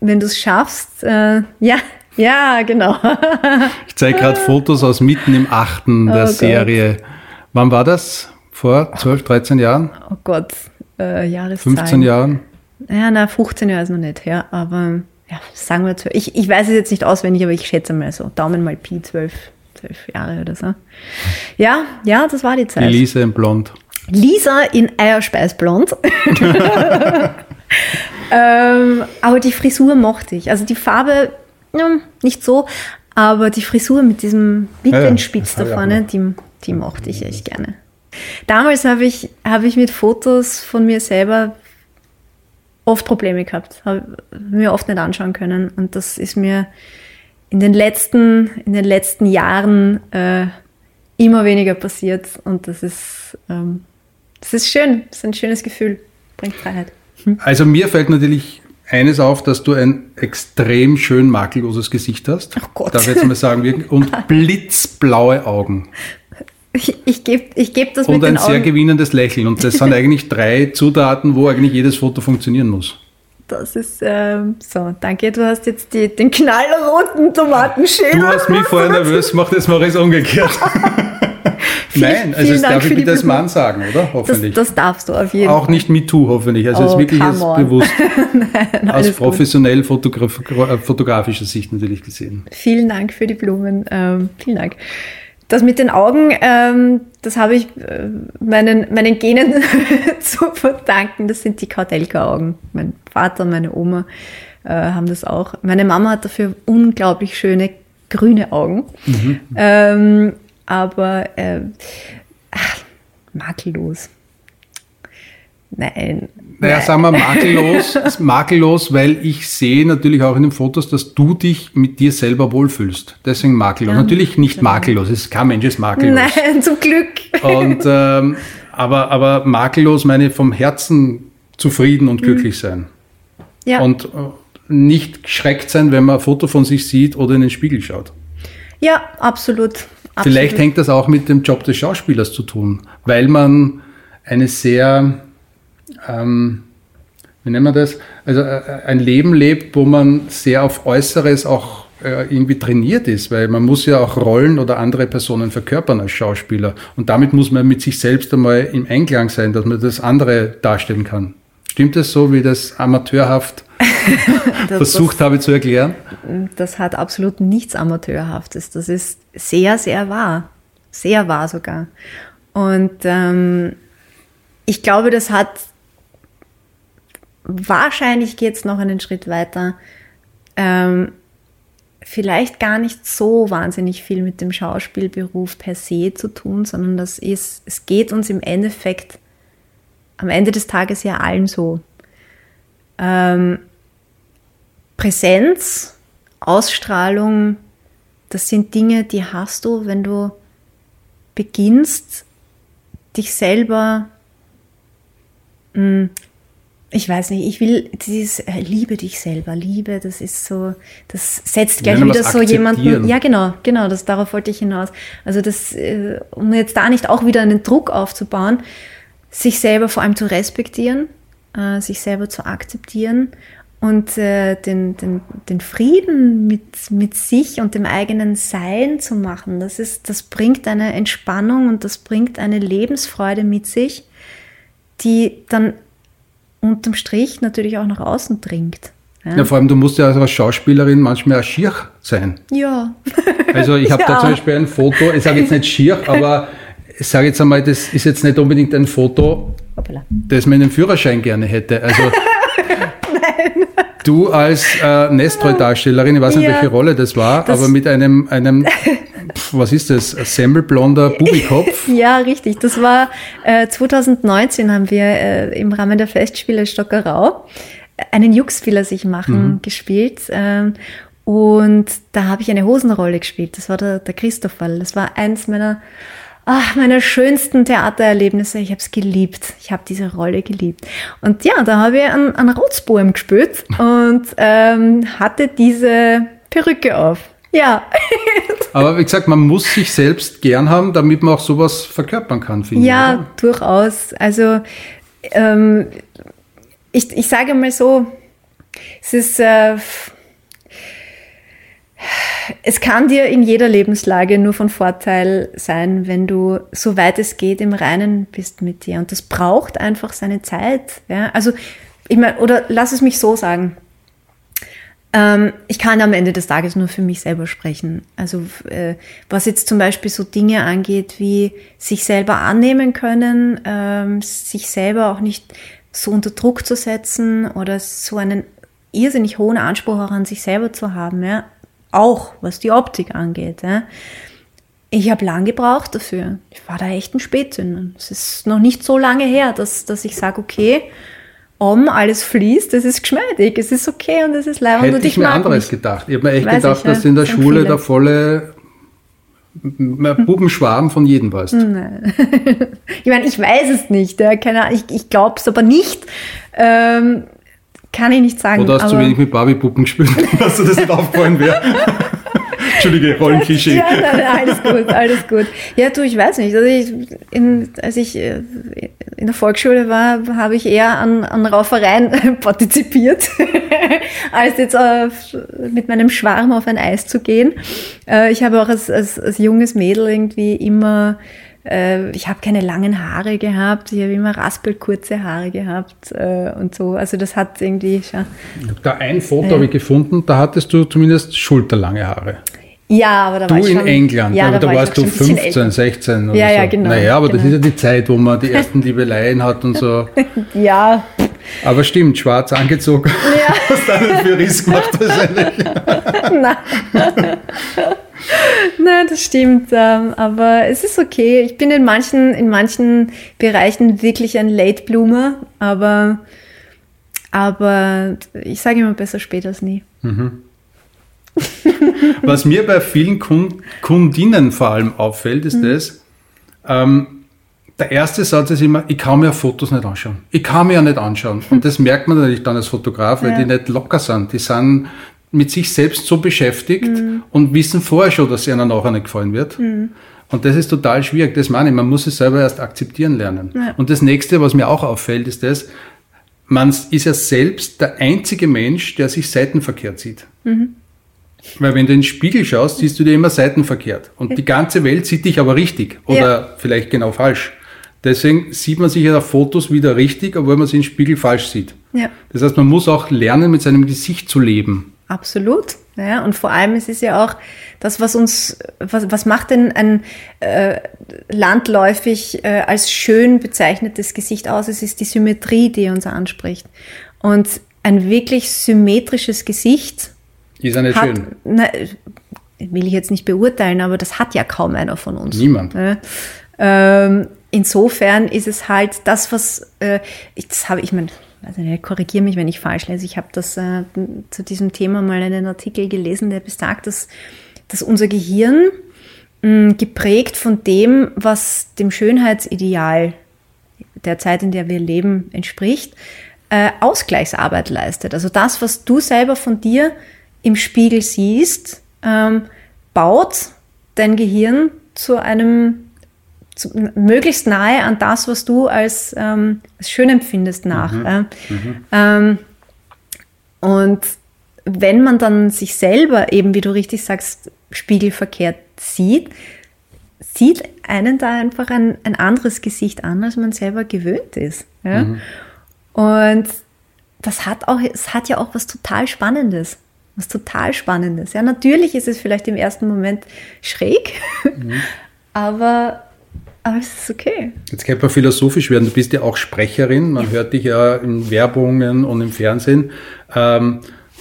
wenn du es schaffst. Äh, ja, ja, genau. ich zeige gerade Fotos aus mitten im achten der oh Serie. Wann war das? Vor 12, 13 Jahren? Oh Gott, äh, Jahreszahlen. 15 Jahren? Ja, na, 15 Jahre ist noch nicht her, aber ja, sagen wir 12. Ich, ich weiß es jetzt nicht auswendig, aber ich schätze mal so. Daumen mal Pi, 12, 12 Jahre oder so. Ja, ja, das war die Zeit. Die Lisa in Blond. Lisa in Eierspeisblond. ähm, aber die Frisur mochte ich. Also die Farbe, ja, nicht so, aber die Frisur mit diesem Wickelnspitz ja, da vorne, die, die mochte ich echt gerne. Damals habe ich, hab ich mit Fotos von mir selber oft Probleme gehabt, habe mir oft nicht anschauen können. Und das ist mir in den letzten, in den letzten Jahren äh, immer weniger passiert. Und das ist, ähm, das ist schön, das ist ein schönes Gefühl, bringt Freiheit. Also mir fällt natürlich eines auf, dass du ein extrem schön makelloses Gesicht hast. Ach Gott. Darf ich jetzt mal sagen, und blitzblaue Augen. Ich, ich gebe ich geb das und mit Und ein sehr gewinnendes Lächeln. Und das sind eigentlich drei Zutaten, wo eigentlich jedes Foto funktionieren muss. Das ist ähm, so. Danke, du hast jetzt die, den knallroten Tomatenschäler. Du hast mich vorher nervös gemacht, jetzt mache ich es umgekehrt. Nein, also das darf ich bitte als Mann sagen, oder? Hoffentlich. Das, das darfst du auf jeden Fall. Auch nicht MeToo, hoffentlich. Also oh, es ist wirklich jetzt bewusst. Nein, aus professionell fotograf äh, fotografischer Sicht natürlich gesehen. Vielen Dank für die Blumen. Ähm, vielen Dank. Das mit den Augen, ähm, das habe ich äh, meinen, meinen Genen zu verdanken. Das sind die Kaudelka-Augen. Mein Vater meine Oma äh, haben das auch. Meine Mama hat dafür unglaublich schöne grüne Augen. Mhm. Ähm, aber äh, ach, makellos. Nein. Naja, Nein. sagen wir makellos, makellos, weil ich sehe natürlich auch in den Fotos, dass du dich mit dir selber wohlfühlst. Deswegen makellos. Ja, natürlich nicht klar. makellos, es ist kein Mensch ist makellos. Nein, zum Glück. Und, ähm, aber, aber makellos meine vom Herzen zufrieden und glücklich mhm. sein. Ja. Und äh, nicht geschreckt sein, wenn man ein Foto von sich sieht oder in den Spiegel schaut. Ja, absolut. Absolut. Vielleicht hängt das auch mit dem Job des Schauspielers zu tun, weil man eine sehr ähm, wie nennen wir das? Also äh, ein Leben lebt, wo man sehr auf Äußeres auch äh, irgendwie trainiert ist, weil man muss ja auch Rollen oder andere Personen verkörpern als Schauspieler. Und damit muss man mit sich selbst einmal im Einklang sein, dass man das andere darstellen kann. Stimmt das so, wie das amateurhaft das, versucht das, habe zu erklären? Das hat absolut nichts Amateurhaftes. Das ist sehr, sehr wahr. Sehr wahr sogar. Und ähm, ich glaube, das hat wahrscheinlich geht es noch einen Schritt weiter. Ähm, vielleicht gar nicht so wahnsinnig viel mit dem Schauspielberuf per se zu tun, sondern das ist, es geht uns im Endeffekt am Ende des Tages ja allen so. Ähm, Präsenz, Ausstrahlung, das sind Dinge, die hast du, wenn du beginnst, dich selber hm, ich weiß nicht, ich will dieses äh, Liebe dich selber, Liebe, das ist so, das setzt gleich wieder so jemanden. Ja, genau, genau, das darauf wollte ich hinaus. Also das, äh, um jetzt da nicht auch wieder einen Druck aufzubauen, sich selber vor allem zu respektieren, äh, sich selber zu akzeptieren und äh, den, den, den Frieden mit, mit sich und dem eigenen Sein zu machen. Das ist, das bringt eine Entspannung und das bringt eine Lebensfreude mit sich, die dann unterm Strich natürlich auch nach außen dringt. Ja. ja, vor allem, du musst ja als Schauspielerin manchmal auch schier sein. Ja. Also ich habe ja. da zum Beispiel ein Foto, ich sage jetzt nicht schier, aber ich sage jetzt einmal, das ist jetzt nicht unbedingt ein Foto, Hoppala. das man in den Führerschein gerne hätte. Also Nein. du als äh, Nestreu-Darstellerin, ich weiß nicht, ja. welche Rolle das war, das aber mit einem, einem was ist das, semmelblonder Bubikopf? ja, richtig. Das war äh, 2019 haben wir äh, im Rahmen der Festspiele Stockerau einen Jux will er sich machen mhm. gespielt. Ähm, und da habe ich eine Hosenrolle gespielt. Das war der, der Christopher. Das war eins meiner, ach, meiner schönsten Theatererlebnisse. Ich habe es geliebt. Ich habe diese Rolle geliebt. Und ja, da habe ich einen, einen Rotzbohem gespielt und ähm, hatte diese Perücke auf. Ja. Aber wie gesagt, man muss sich selbst gern haben, damit man auch sowas verkörpern kann, finde ja, ich. Ja, durchaus. Also ähm, ich, ich sage mal so, es ist äh, es kann dir in jeder Lebenslage nur von Vorteil sein, wenn du, so weit es geht, im Reinen bist mit dir. Und das braucht einfach seine Zeit. Ja? Also, ich meine, oder lass es mich so sagen. Ähm, ich kann am Ende des Tages nur für mich selber sprechen. Also äh, was jetzt zum Beispiel so Dinge angeht, wie sich selber annehmen können, ähm, sich selber auch nicht so unter Druck zu setzen oder so einen irrsinnig hohen Anspruch auch an sich selber zu haben, ja. Auch was die Optik angeht. Ja. Ich habe lang gebraucht dafür. Ich war da echt ein Spätzünder. Es ist noch nicht so lange her, dass, dass ich sage, okay, um alles fließt, es ist geschmeidig, es ist okay und es ist leibend Hätte und ich, ich mir anderes mich. gedacht. Ich habe mir echt Weiß gedacht, ich, dass ja. in der Schule viele. der volle Bubenschwarm von jedem weißt. Nein. ich meine, ich weiß es nicht. Ja. Keine Ahnung, ich, ich glaube es aber nicht. Ähm, kann ich nicht sagen. Oder hast du zu wenig mit Barbie-Puppen gespielt, dass du das nicht aufgefallen wäre? Entschuldige, Rollenklischee. Ja, nein, alles gut, alles gut. Ja, du, ich weiß nicht. Also ich, in, als ich äh, in der Volksschule war, habe ich eher an, an Raufereien partizipiert, als jetzt auf, mit meinem Schwarm auf ein Eis zu gehen. Äh, ich habe auch als, als, als junges Mädel irgendwie immer äh, ich habe keine langen Haare gehabt, ich habe immer raspelkurze Haare gehabt und so. Also das hat irgendwie schon. Da ein Foto äh, habe ich gefunden, da hattest du zumindest schulterlange Haare. Ja, aber da du war ich schon, in England, ja, aber da, da warst du 15, 16 oder ja, so. Ja, genau. Naja, aber genau. das ist ja die Zeit, wo man die ersten Liebeleien hat und so. ja, Aber stimmt, schwarz angezogen. Ja. Du einen für Riss gemacht wahrscheinlich. Nein. Nein, das stimmt. Ähm, aber es ist okay. Ich bin in manchen, in manchen Bereichen wirklich ein Late Bloomer, aber, aber ich sage immer besser spät als nie. Mhm. Was mir bei vielen Kundinnen vor allem auffällt, ist mhm. das, ähm, der erste Satz ist immer, ich kann mir Fotos nicht anschauen. Ich kann mir ja nicht anschauen. Und das merkt man natürlich dann als Fotograf, weil ja. die nicht locker sind. Die sind mit sich selbst so beschäftigt mhm. und wissen vorher schon, dass ihnen nachher nicht gefallen wird. Mhm. Und das ist total schwierig. Das meine ich, man muss es selber erst akzeptieren lernen. Ja. Und das nächste, was mir auch auffällt, ist das, man ist ja selbst der einzige Mensch, der sich seitenverkehrt sieht. Mhm. Weil wenn du in den Spiegel schaust, siehst du dir immer seitenverkehrt. Und die ganze Welt sieht dich aber richtig oder ja. vielleicht genau falsch. Deswegen sieht man sich ja auf Fotos wieder richtig, obwohl man sie im Spiegel falsch sieht. Ja. Das heißt, man muss auch lernen, mit seinem Gesicht zu leben. Absolut. Ja, und vor allem es ist ja auch das, was uns, was, was macht denn ein äh, landläufig äh, als schön bezeichnetes Gesicht aus? Es ist die Symmetrie, die uns anspricht. Und ein wirklich symmetrisches Gesicht ist nicht hat, schön. Na, will ich jetzt nicht beurteilen, aber das hat ja kaum einer von uns. Niemand. Ja. Ähm, insofern ist es halt das, was äh, das habe ich mein, also korrigiere mich, wenn ich falsch lese. Ich habe das äh, zu diesem Thema mal einen Artikel gelesen, der besagt, dass, dass unser Gehirn mh, geprägt von dem, was dem Schönheitsideal der Zeit, in der wir leben, entspricht, äh, Ausgleichsarbeit leistet. Also das, was du selber von dir im Spiegel siehst, ähm, baut dein Gehirn zu einem zu, möglichst nahe an das, was du als, ähm, als schön empfindest nach. Mhm. Äh. Mhm. Ähm, und wenn man dann sich selber eben, wie du richtig sagst, spiegelverkehrt sieht, sieht einen da einfach ein, ein anderes Gesicht an, als man selber gewöhnt ist. Ja? Mhm. Und das hat auch, es hat ja auch was total Spannendes was total Spannendes. Ja, natürlich ist es vielleicht im ersten Moment schräg, mhm. aber, aber es ist okay. Jetzt könnte man philosophisch werden. Du bist ja auch Sprecherin. Man hört dich ja in Werbungen und im Fernsehen. Ähm,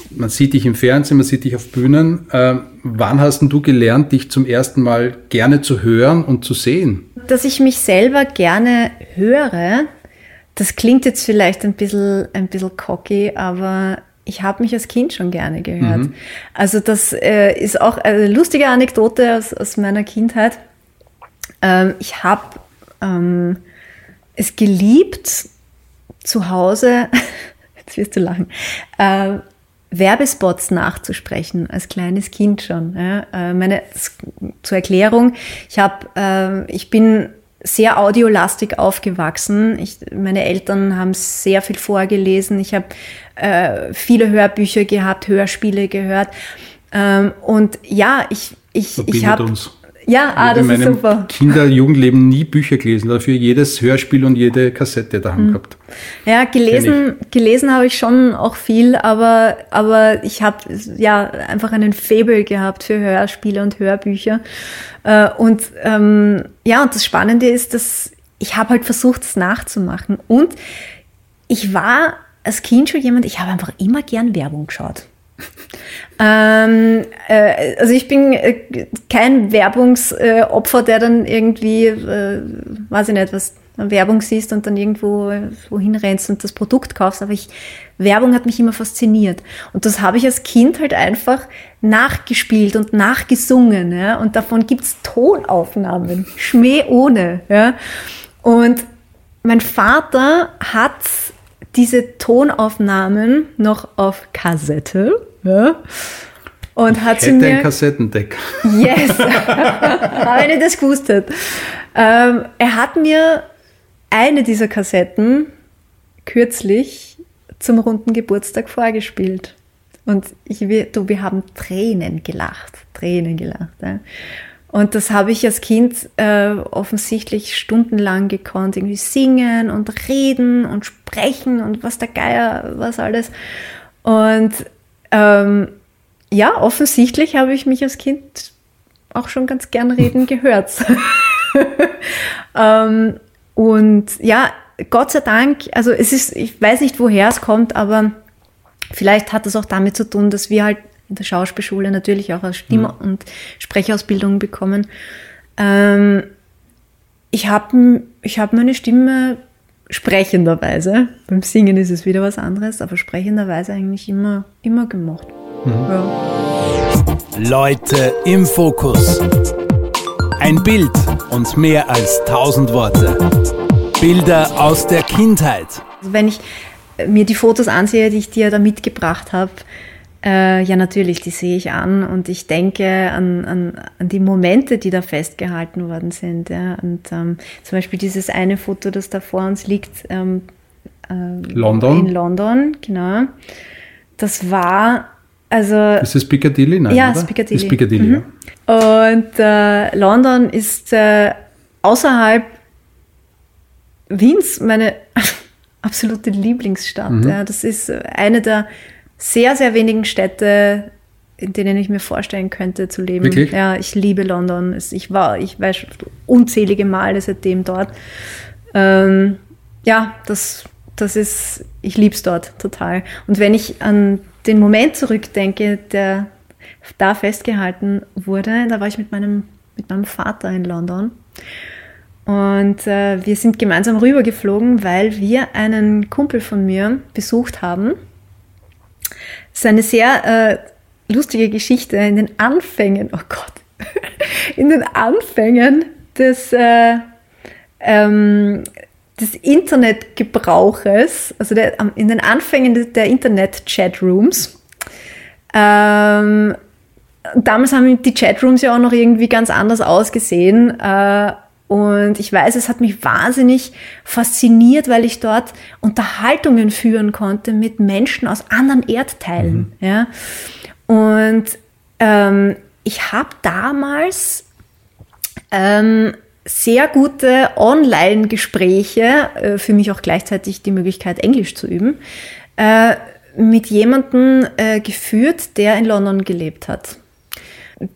man sieht dich im Fernsehen, man sieht dich auf Bühnen. Ähm, wann hast du gelernt, dich zum ersten Mal gerne zu hören und zu sehen? Dass ich mich selber gerne höre, das klingt jetzt vielleicht ein bisschen, ein bisschen cocky, aber ich habe mich als Kind schon gerne gehört. Mhm. Also das äh, ist auch eine lustige Anekdote aus, aus meiner Kindheit. Ähm, ich habe ähm, es geliebt, zu Hause, jetzt wirst du lachen, äh, Werbespots nachzusprechen, als kleines Kind schon. Ja. Äh, meine, zur Erklärung, ich, hab, äh, ich bin sehr audiolastig aufgewachsen. Ich, meine Eltern haben sehr viel vorgelesen. Ich habe äh, viele Hörbücher gehabt, Hörspiele gehört. Ähm, und ja, ich, ich, ich habe. Ja, ah, das ist super. Kinder, Jugendleben nie Bücher gelesen, dafür jedes Hörspiel und jede Kassette daheim mhm. gehabt. Ja, gelesen, gelesen habe ich schon auch viel, aber, aber ich habe ja einfach einen Faible gehabt für Hörspiele und Hörbücher. Äh, und ähm, ja, und das Spannende ist, dass ich habe halt versucht, es nachzumachen. Und ich war als Kind schon jemand, ich habe einfach immer gern Werbung geschaut. Ähm, äh, also ich bin äh, kein Werbungsopfer, der dann irgendwie, äh, weiß ich nicht, was Werbung siehst und dann irgendwo wohin rennst und das Produkt kaufst. Aber ich, Werbung hat mich immer fasziniert. Und das habe ich als Kind halt einfach nachgespielt und nachgesungen. Ja? Und davon gibt's Tonaufnahmen. Schmäh ohne. Ja? Und mein Vater hat diese Tonaufnahmen noch auf Kassette. Ja? Und hat sie mir. ein Kassettendeck. Yes! Aber wenn ich das gewusst hätte. Ähm, er hat mir eine dieser Kassetten kürzlich zum runden Geburtstag vorgespielt. Und ich, du, wir haben Tränen gelacht, Tränen gelacht. Ja. Und das habe ich als Kind äh, offensichtlich stundenlang gekonnt, irgendwie singen und reden und sprechen und was der Geier, was alles. Und ähm, ja, offensichtlich habe ich mich als Kind auch schon ganz gern reden gehört. ähm, und ja, Gott sei Dank, also es ist, ich weiß nicht, woher es kommt, aber vielleicht hat es auch damit zu tun, dass wir halt in der Schauspielschule natürlich auch als Stimme- mhm. und Sprechausbildung bekommen. Ähm, ich habe ich hab meine Stimme sprechenderweise, beim Singen ist es wieder was anderes, aber sprechenderweise eigentlich immer, immer gemacht. Mhm. Ja. Leute im Fokus. Ein Bild und mehr als tausend Worte. Bilder aus der Kindheit. Also wenn ich mir die Fotos ansehe, die ich dir da mitgebracht habe, äh, ja, natürlich, die sehe ich an und ich denke an, an, an die Momente, die da festgehalten worden sind. Ja. Und ähm, zum Beispiel dieses eine Foto, das da vor uns liegt, ähm, äh, London. in London, genau. Das war, also. Ist das Piccadilly? Nein, ja, oder? ist Piccadilly. Ist Piccadilly, mhm. ja. Und äh, London ist äh, außerhalb Wiens meine absolute Lieblingsstadt. Mhm. Ja. Das ist eine der sehr, sehr wenigen Städte, in denen ich mir vorstellen könnte zu leben. Wirklich? Ja, ich liebe London. Ich war, ich weiß, unzählige Male seitdem dort. Ähm, ja, das, das ist, ich liebe es dort total. Und wenn ich an den Moment zurückdenke, der da festgehalten wurde, da war ich mit meinem, mit meinem Vater in London. Und äh, wir sind gemeinsam rübergeflogen, weil wir einen Kumpel von mir besucht haben das ist eine sehr äh, lustige Geschichte. In den Anfängen, oh Gott, in den Anfängen des, äh, ähm, des Internetgebrauches, also der, in den Anfängen der Internet-Chatrooms, ähm, damals haben die Chatrooms ja auch noch irgendwie ganz anders ausgesehen. Äh, und ich weiß, es hat mich wahnsinnig fasziniert, weil ich dort Unterhaltungen führen konnte mit Menschen aus anderen Erdteilen. Mhm. Ja. Und ähm, ich habe damals ähm, sehr gute Online-Gespräche, äh, für mich auch gleichzeitig die Möglichkeit, Englisch zu üben, äh, mit jemandem äh, geführt, der in London gelebt hat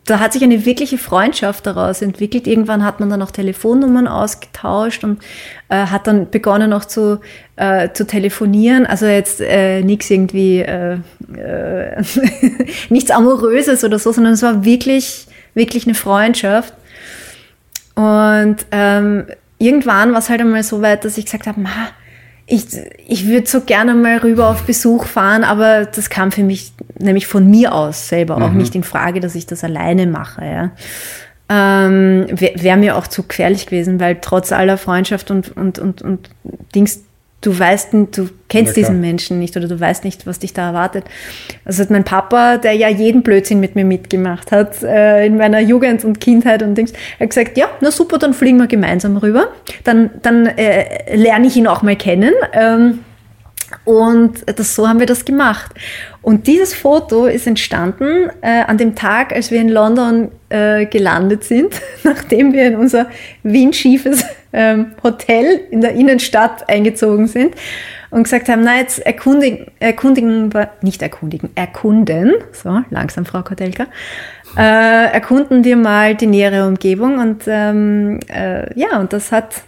da hat sich eine wirkliche Freundschaft daraus entwickelt. Irgendwann hat man dann auch Telefonnummern ausgetauscht und äh, hat dann begonnen auch zu, äh, zu telefonieren. Also jetzt äh, nichts irgendwie, äh, äh, nichts Amoröses oder so, sondern es war wirklich, wirklich eine Freundschaft. Und ähm, irgendwann war es halt einmal so weit, dass ich gesagt habe, ich, ich würde so gerne mal rüber auf Besuch fahren, aber das kam für mich nämlich von mir aus selber auch mhm. nicht in Frage, dass ich das alleine mache. Ja. Ähm, Wäre wär mir auch zu gefährlich gewesen, weil trotz aller Freundschaft und, und, und, und Dings du weißt, du kennst ja, diesen Menschen nicht oder du weißt nicht, was dich da erwartet. Also hat mein Papa, der ja jeden Blödsinn mit mir mitgemacht hat, äh, in meiner Jugend und Kindheit und Dings, hat gesagt, ja, na super, dann fliegen wir gemeinsam rüber. Dann, dann äh, lerne ich ihn auch mal kennen. Ähm, und das, so haben wir das gemacht. Und dieses Foto ist entstanden äh, an dem Tag, als wir in London äh, gelandet sind, nachdem wir in unser windschiefes ähm, Hotel in der Innenstadt eingezogen sind und gesagt haben, na jetzt erkundigen, erkundigen nicht erkundigen, erkunden, so langsam Frau Kotelka, äh, erkunden wir mal die nähere Umgebung und ähm, äh, ja, und das hat,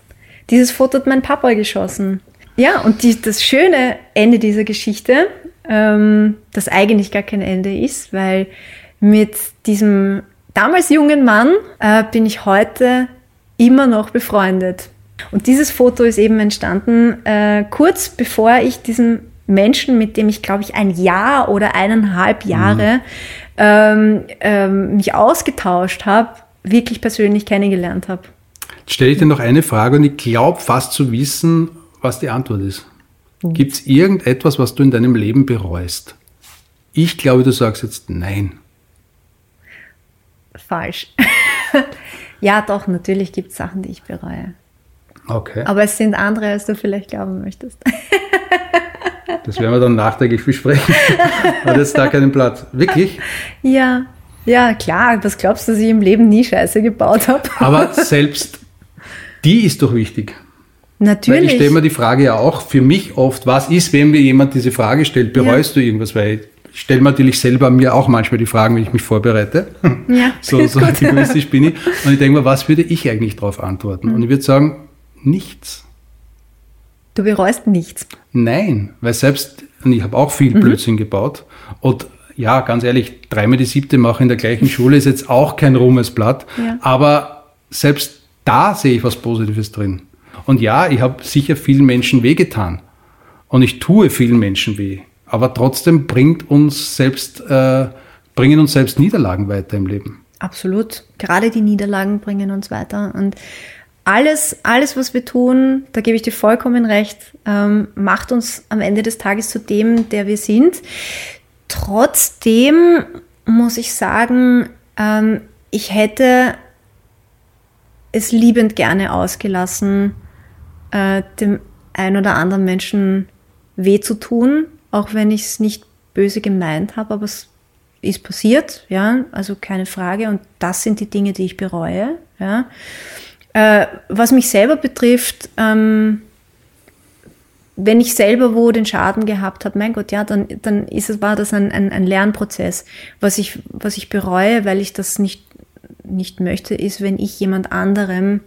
dieses Foto hat mein Papa geschossen. Ja, und die, das schöne Ende dieser Geschichte, ähm, das eigentlich gar kein Ende ist, weil mit diesem damals jungen Mann äh, bin ich heute immer noch befreundet. Und dieses Foto ist eben entstanden äh, kurz bevor ich diesen Menschen, mit dem ich glaube ich ein Jahr oder eineinhalb Jahre mhm. ähm, ähm, mich ausgetauscht habe, wirklich persönlich kennengelernt habe. Stelle ich dir noch eine Frage und ich glaube fast zu wissen, was die Antwort ist. Mhm. Gibt es irgendetwas, was du in deinem Leben bereust? Ich glaube, du sagst jetzt nein. Falsch. ja, doch, natürlich gibt es Sachen, die ich bereue. Okay. Aber es sind andere, als du vielleicht glauben möchtest. das werden wir dann nachträglich besprechen. Hat jetzt da keinen Platz. Wirklich? Ja. Ja, klar. Was glaubst du, dass ich im Leben nie Scheiße gebaut habe? Aber selbst die ist doch wichtig. Natürlich. Weil ich stelle mir die Frage ja auch für mich oft, was ist, wenn mir jemand diese Frage stellt, bereust ja. du irgendwas? Weil ich stelle natürlich selber mir auch manchmal die Fragen, wenn ich mich vorbereite. Ja, so so egoistisch bin ich. Und ich denke mir, was würde ich eigentlich darauf antworten? Mhm. Und ich würde sagen, nichts. Du bereust nichts. Nein, weil selbst, und ich habe auch viel mhm. Blödsinn gebaut. Und ja, ganz ehrlich, dreimal die siebte machen in der gleichen Schule ist jetzt auch kein Ruhmesblatt. Ja. Aber selbst da sehe ich was Positives drin. Und ja, ich habe sicher vielen Menschen wehgetan. Und ich tue vielen Menschen weh. Aber trotzdem bringt uns selbst, äh, bringen uns selbst Niederlagen weiter im Leben. Absolut. Gerade die Niederlagen bringen uns weiter. Und alles, alles, was wir tun, da gebe ich dir vollkommen recht, ähm, macht uns am Ende des Tages zu dem, der wir sind. Trotzdem muss ich sagen, ähm, ich hätte es liebend gerne ausgelassen, äh, dem ein oder anderen Menschen weh zu tun, auch wenn ich es nicht böse gemeint habe, aber es ist passiert, ja, also keine Frage. Und das sind die Dinge, die ich bereue, ja. Äh, was mich selber betrifft, ähm, wenn ich selber wo den Schaden gehabt habe, mein Gott, ja, dann, dann ist es, war das ein, ein, ein Lernprozess. Was ich, was ich bereue, weil ich das nicht, nicht möchte, ist, wenn ich jemand anderem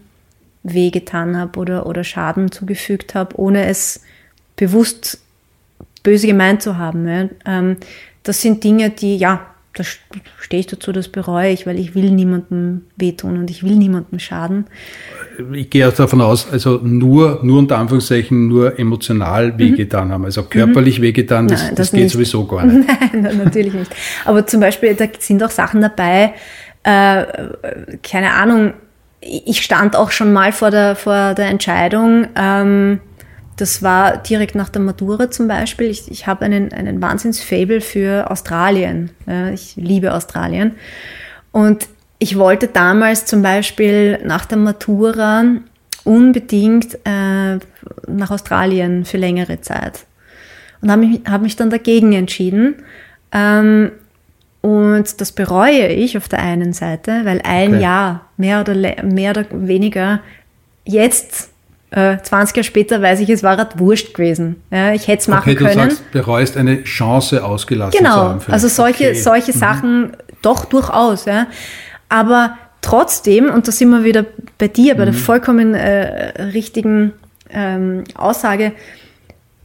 wehgetan habe oder, oder Schaden zugefügt habe, ohne es bewusst böse gemeint zu haben. Ja. Ähm, das sind Dinge, die, ja, da stehe ich dazu, das bereue ich, weil ich will niemandem wehtun und ich will niemandem schaden. Ich gehe auch davon aus, also nur, nur unter Anführungszeichen, nur emotional mhm. wehgetan haben. Also körperlich mhm. wehgetan, das, Nein, das, das geht sowieso gar nicht. Nein, natürlich nicht. Aber zum Beispiel, da sind auch Sachen dabei, äh, keine Ahnung, ich stand auch schon mal vor der, vor der Entscheidung, ähm, das war direkt nach der Matura zum Beispiel. Ich, ich habe einen, einen Wahnsinns-Fable für Australien. Ja, ich liebe Australien. Und ich wollte damals zum Beispiel nach der Matura unbedingt äh, nach Australien für längere Zeit. Und habe mich, hab mich dann dagegen entschieden. Ähm, und das bereue ich auf der einen Seite, weil ein okay. Jahr mehr oder, mehr oder weniger jetzt äh, 20 Jahre später weiß ich, es war halt wurscht gewesen. Ja, ich hätte es machen okay, du können. Sagst, bereust eine Chance ausgelassen genau, zu haben. Genau, also solche, okay. solche mhm. Sachen doch durchaus. Ja. Aber trotzdem, und da sind wir wieder bei dir, bei mhm. der vollkommen äh, richtigen ähm, Aussage,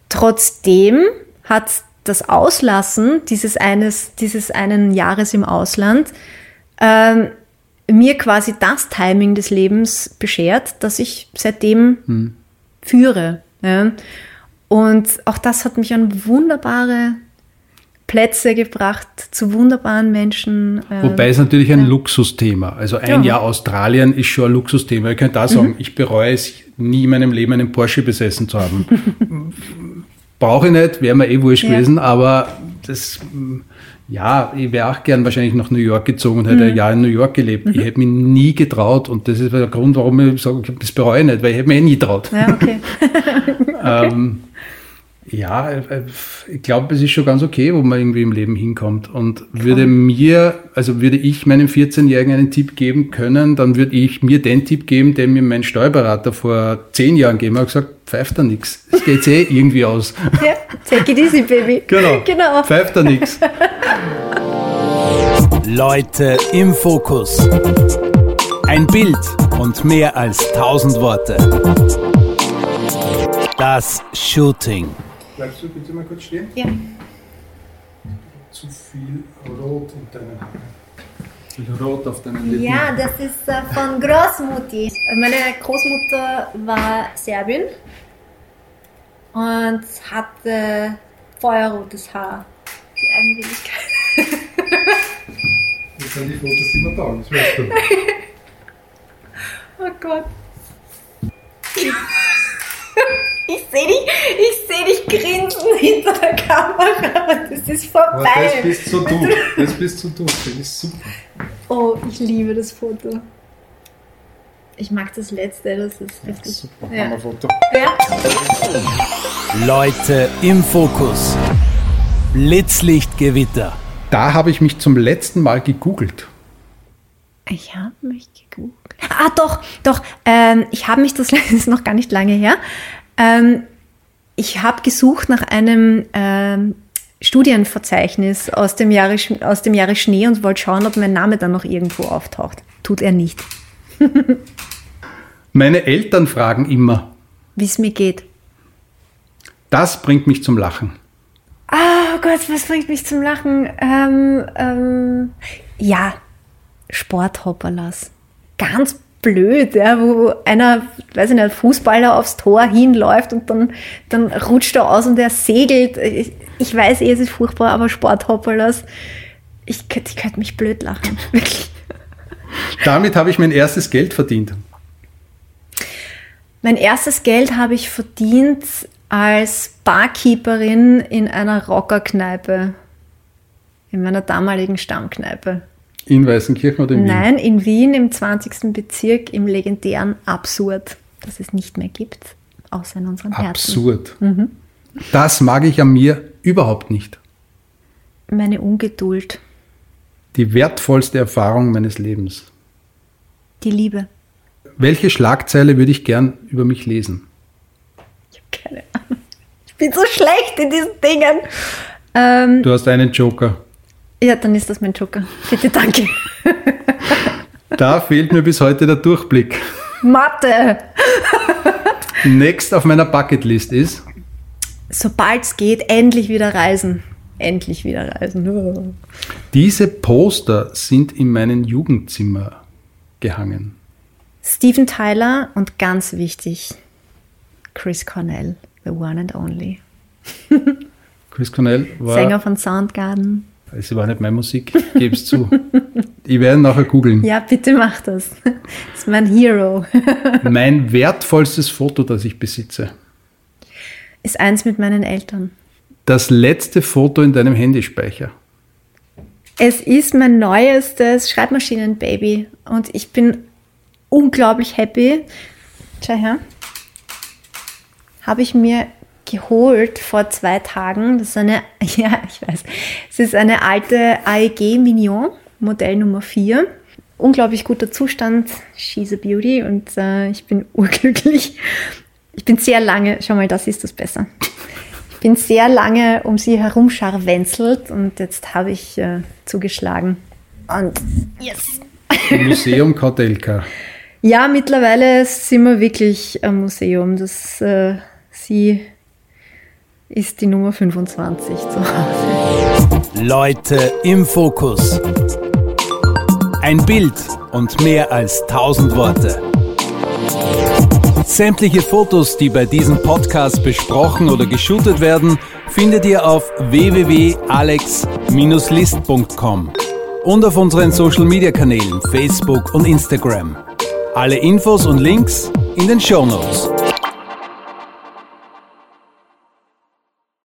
trotzdem hat das Auslassen dieses eines, dieses einen Jahres im Ausland ähm, mir quasi das Timing des Lebens beschert, dass ich seitdem hm. führe. Ja. Und auch das hat mich an wunderbare Plätze gebracht, zu wunderbaren Menschen. Äh, Wobei es natürlich ein ja. Luxusthema. Also ein ja. Jahr Australien ist schon ein Luxusthema. Ich könnte da sagen, mhm. ich bereue es, nie in meinem Leben einen Porsche besessen zu haben. Brauche ich nicht, wäre mir eh wurscht gewesen, aber das ja, ich wäre auch gern wahrscheinlich nach New York gezogen und hätte mhm. ein Jahr in New York gelebt. Mhm. Ich hätte mich nie getraut und das ist der Grund, warum ich sage, das bereue ich nicht, weil ich hätte mich eh nie getraut. Ja, okay. ähm, ja, äh, ich glaube, es ist schon ganz okay, wo man irgendwie im Leben hinkommt. Und würde mir, also würde ich meinem 14-Jährigen einen Tipp geben können, dann würde ich mir den Tipp geben, den mir mein Steuerberater vor zehn Jahren gegeben hat, gesagt, pfeift da nichts. Es geht eh irgendwie aus. Ja, take it easy, baby. Genau, genau. pfeift da nichts. Leute im Fokus. Ein Bild und mehr als tausend Worte. Das Shooting. Bleibst du bitte mal kurz stehen? Ja. Zu viel Rot in deinen Haaren. Rot auf deinen Lippen. Ja, das ist äh, von Großmutti. Meine Großmutter war Serbin und hatte feuerrotes Haar. Die Eigenwilligkeit. Das sind die Fotos, die wir da das weißt du. oh Gott. Ich sehe dich, ich seh dich grinsen hinter der Kamera. Das ist vorbei. Aber das bist so du. Das bist so du. Das ist super. Oh, ich liebe das Foto. Ich mag das letzte, das ist ja, richtig. Super, ja. Hammerfoto. Ja. Leute im Fokus. Blitzlichtgewitter. Da habe ich mich zum letzten Mal gegoogelt. Ich habe mich gegoogelt. Ah, doch, doch. Ähm, ich habe mich, das ist noch gar nicht lange her, ähm, ich habe gesucht nach einem ähm, Studienverzeichnis aus dem, Jahre, aus dem Jahre Schnee und wollte schauen, ob mein Name dann noch irgendwo auftaucht. Tut er nicht. Meine Eltern fragen immer, wie es mir geht. Das bringt mich zum Lachen. Oh Gott, was bringt mich zum Lachen? Ähm, ähm, ja, Sporthopperlas. Ganz blöd, ja, wo einer, weiß ich nicht, Fußballer aufs Tor hinläuft und dann, dann rutscht er aus und er segelt. Ich, ich weiß eh, es ist furchtbar, aber Sporthopperlas, ich, ich könnte mich blöd lachen. Wirklich. Damit habe ich mein erstes Geld verdient. Mein erstes Geld habe ich verdient als Barkeeperin in einer Rockerkneipe. In meiner damaligen Stammkneipe. In Weißenkirchen oder in Wien? Nein, in Wien im 20. Bezirk im legendären Absurd, das es nicht mehr gibt, außer in unseren Herzen. Absurd. Mhm. Das mag ich an mir überhaupt nicht. Meine Ungeduld. Die wertvollste Erfahrung meines Lebens. Die Liebe. Welche Schlagzeile würde ich gern über mich lesen? Ich habe keine Ahnung. Ich bin so schlecht in diesen Dingen. Ähm, du hast einen Joker. Ja, dann ist das mein Joker. Bitte, danke. da fehlt mir bis heute der Durchblick. Mathe. Next auf meiner Bucketlist ist? Sobald es geht, endlich wieder reisen. Endlich wieder reisen. Diese Poster sind in meinem Jugendzimmer gehangen. Steven Tyler und ganz wichtig, Chris Cornell, the one and only. Chris Cornell war. Sänger von Soundgarden. Es war nicht meine Musik, gebe es zu. Ich werde nachher googeln. Ja, bitte mach das. Das ist mein Hero. Mein wertvollstes Foto, das ich besitze. Ist eins mit meinen Eltern. Das letzte Foto in deinem Handyspeicher. Es ist mein neuestes Schreibmaschinenbaby und ich bin unglaublich happy. Schau her. Habe ich mir geholt vor zwei Tagen. Das ist eine, ja, ich weiß, es ist eine alte AEG Mignon, Modell Nummer 4. Unglaublich guter Zustand. She's a Beauty und äh, ich bin urglücklich. Ich bin sehr lange, schau mal, das ist das besser. Ich bin sehr lange um sie herum scharwenzelt und jetzt habe ich äh, zugeschlagen. Und yes! Museum Kautelka. Ja, mittlerweile sind wir wirklich am Museum. Das, äh, sie ist die Nummer 25 zu Hause. Leute im Fokus. Ein Bild und mehr als 1000 Worte. Sämtliche Fotos, die bei diesem Podcast besprochen oder geshootet werden, findet ihr auf www.alex-list.com und auf unseren Social Media Kanälen Facebook und Instagram. Alle Infos und Links in den Show Notes.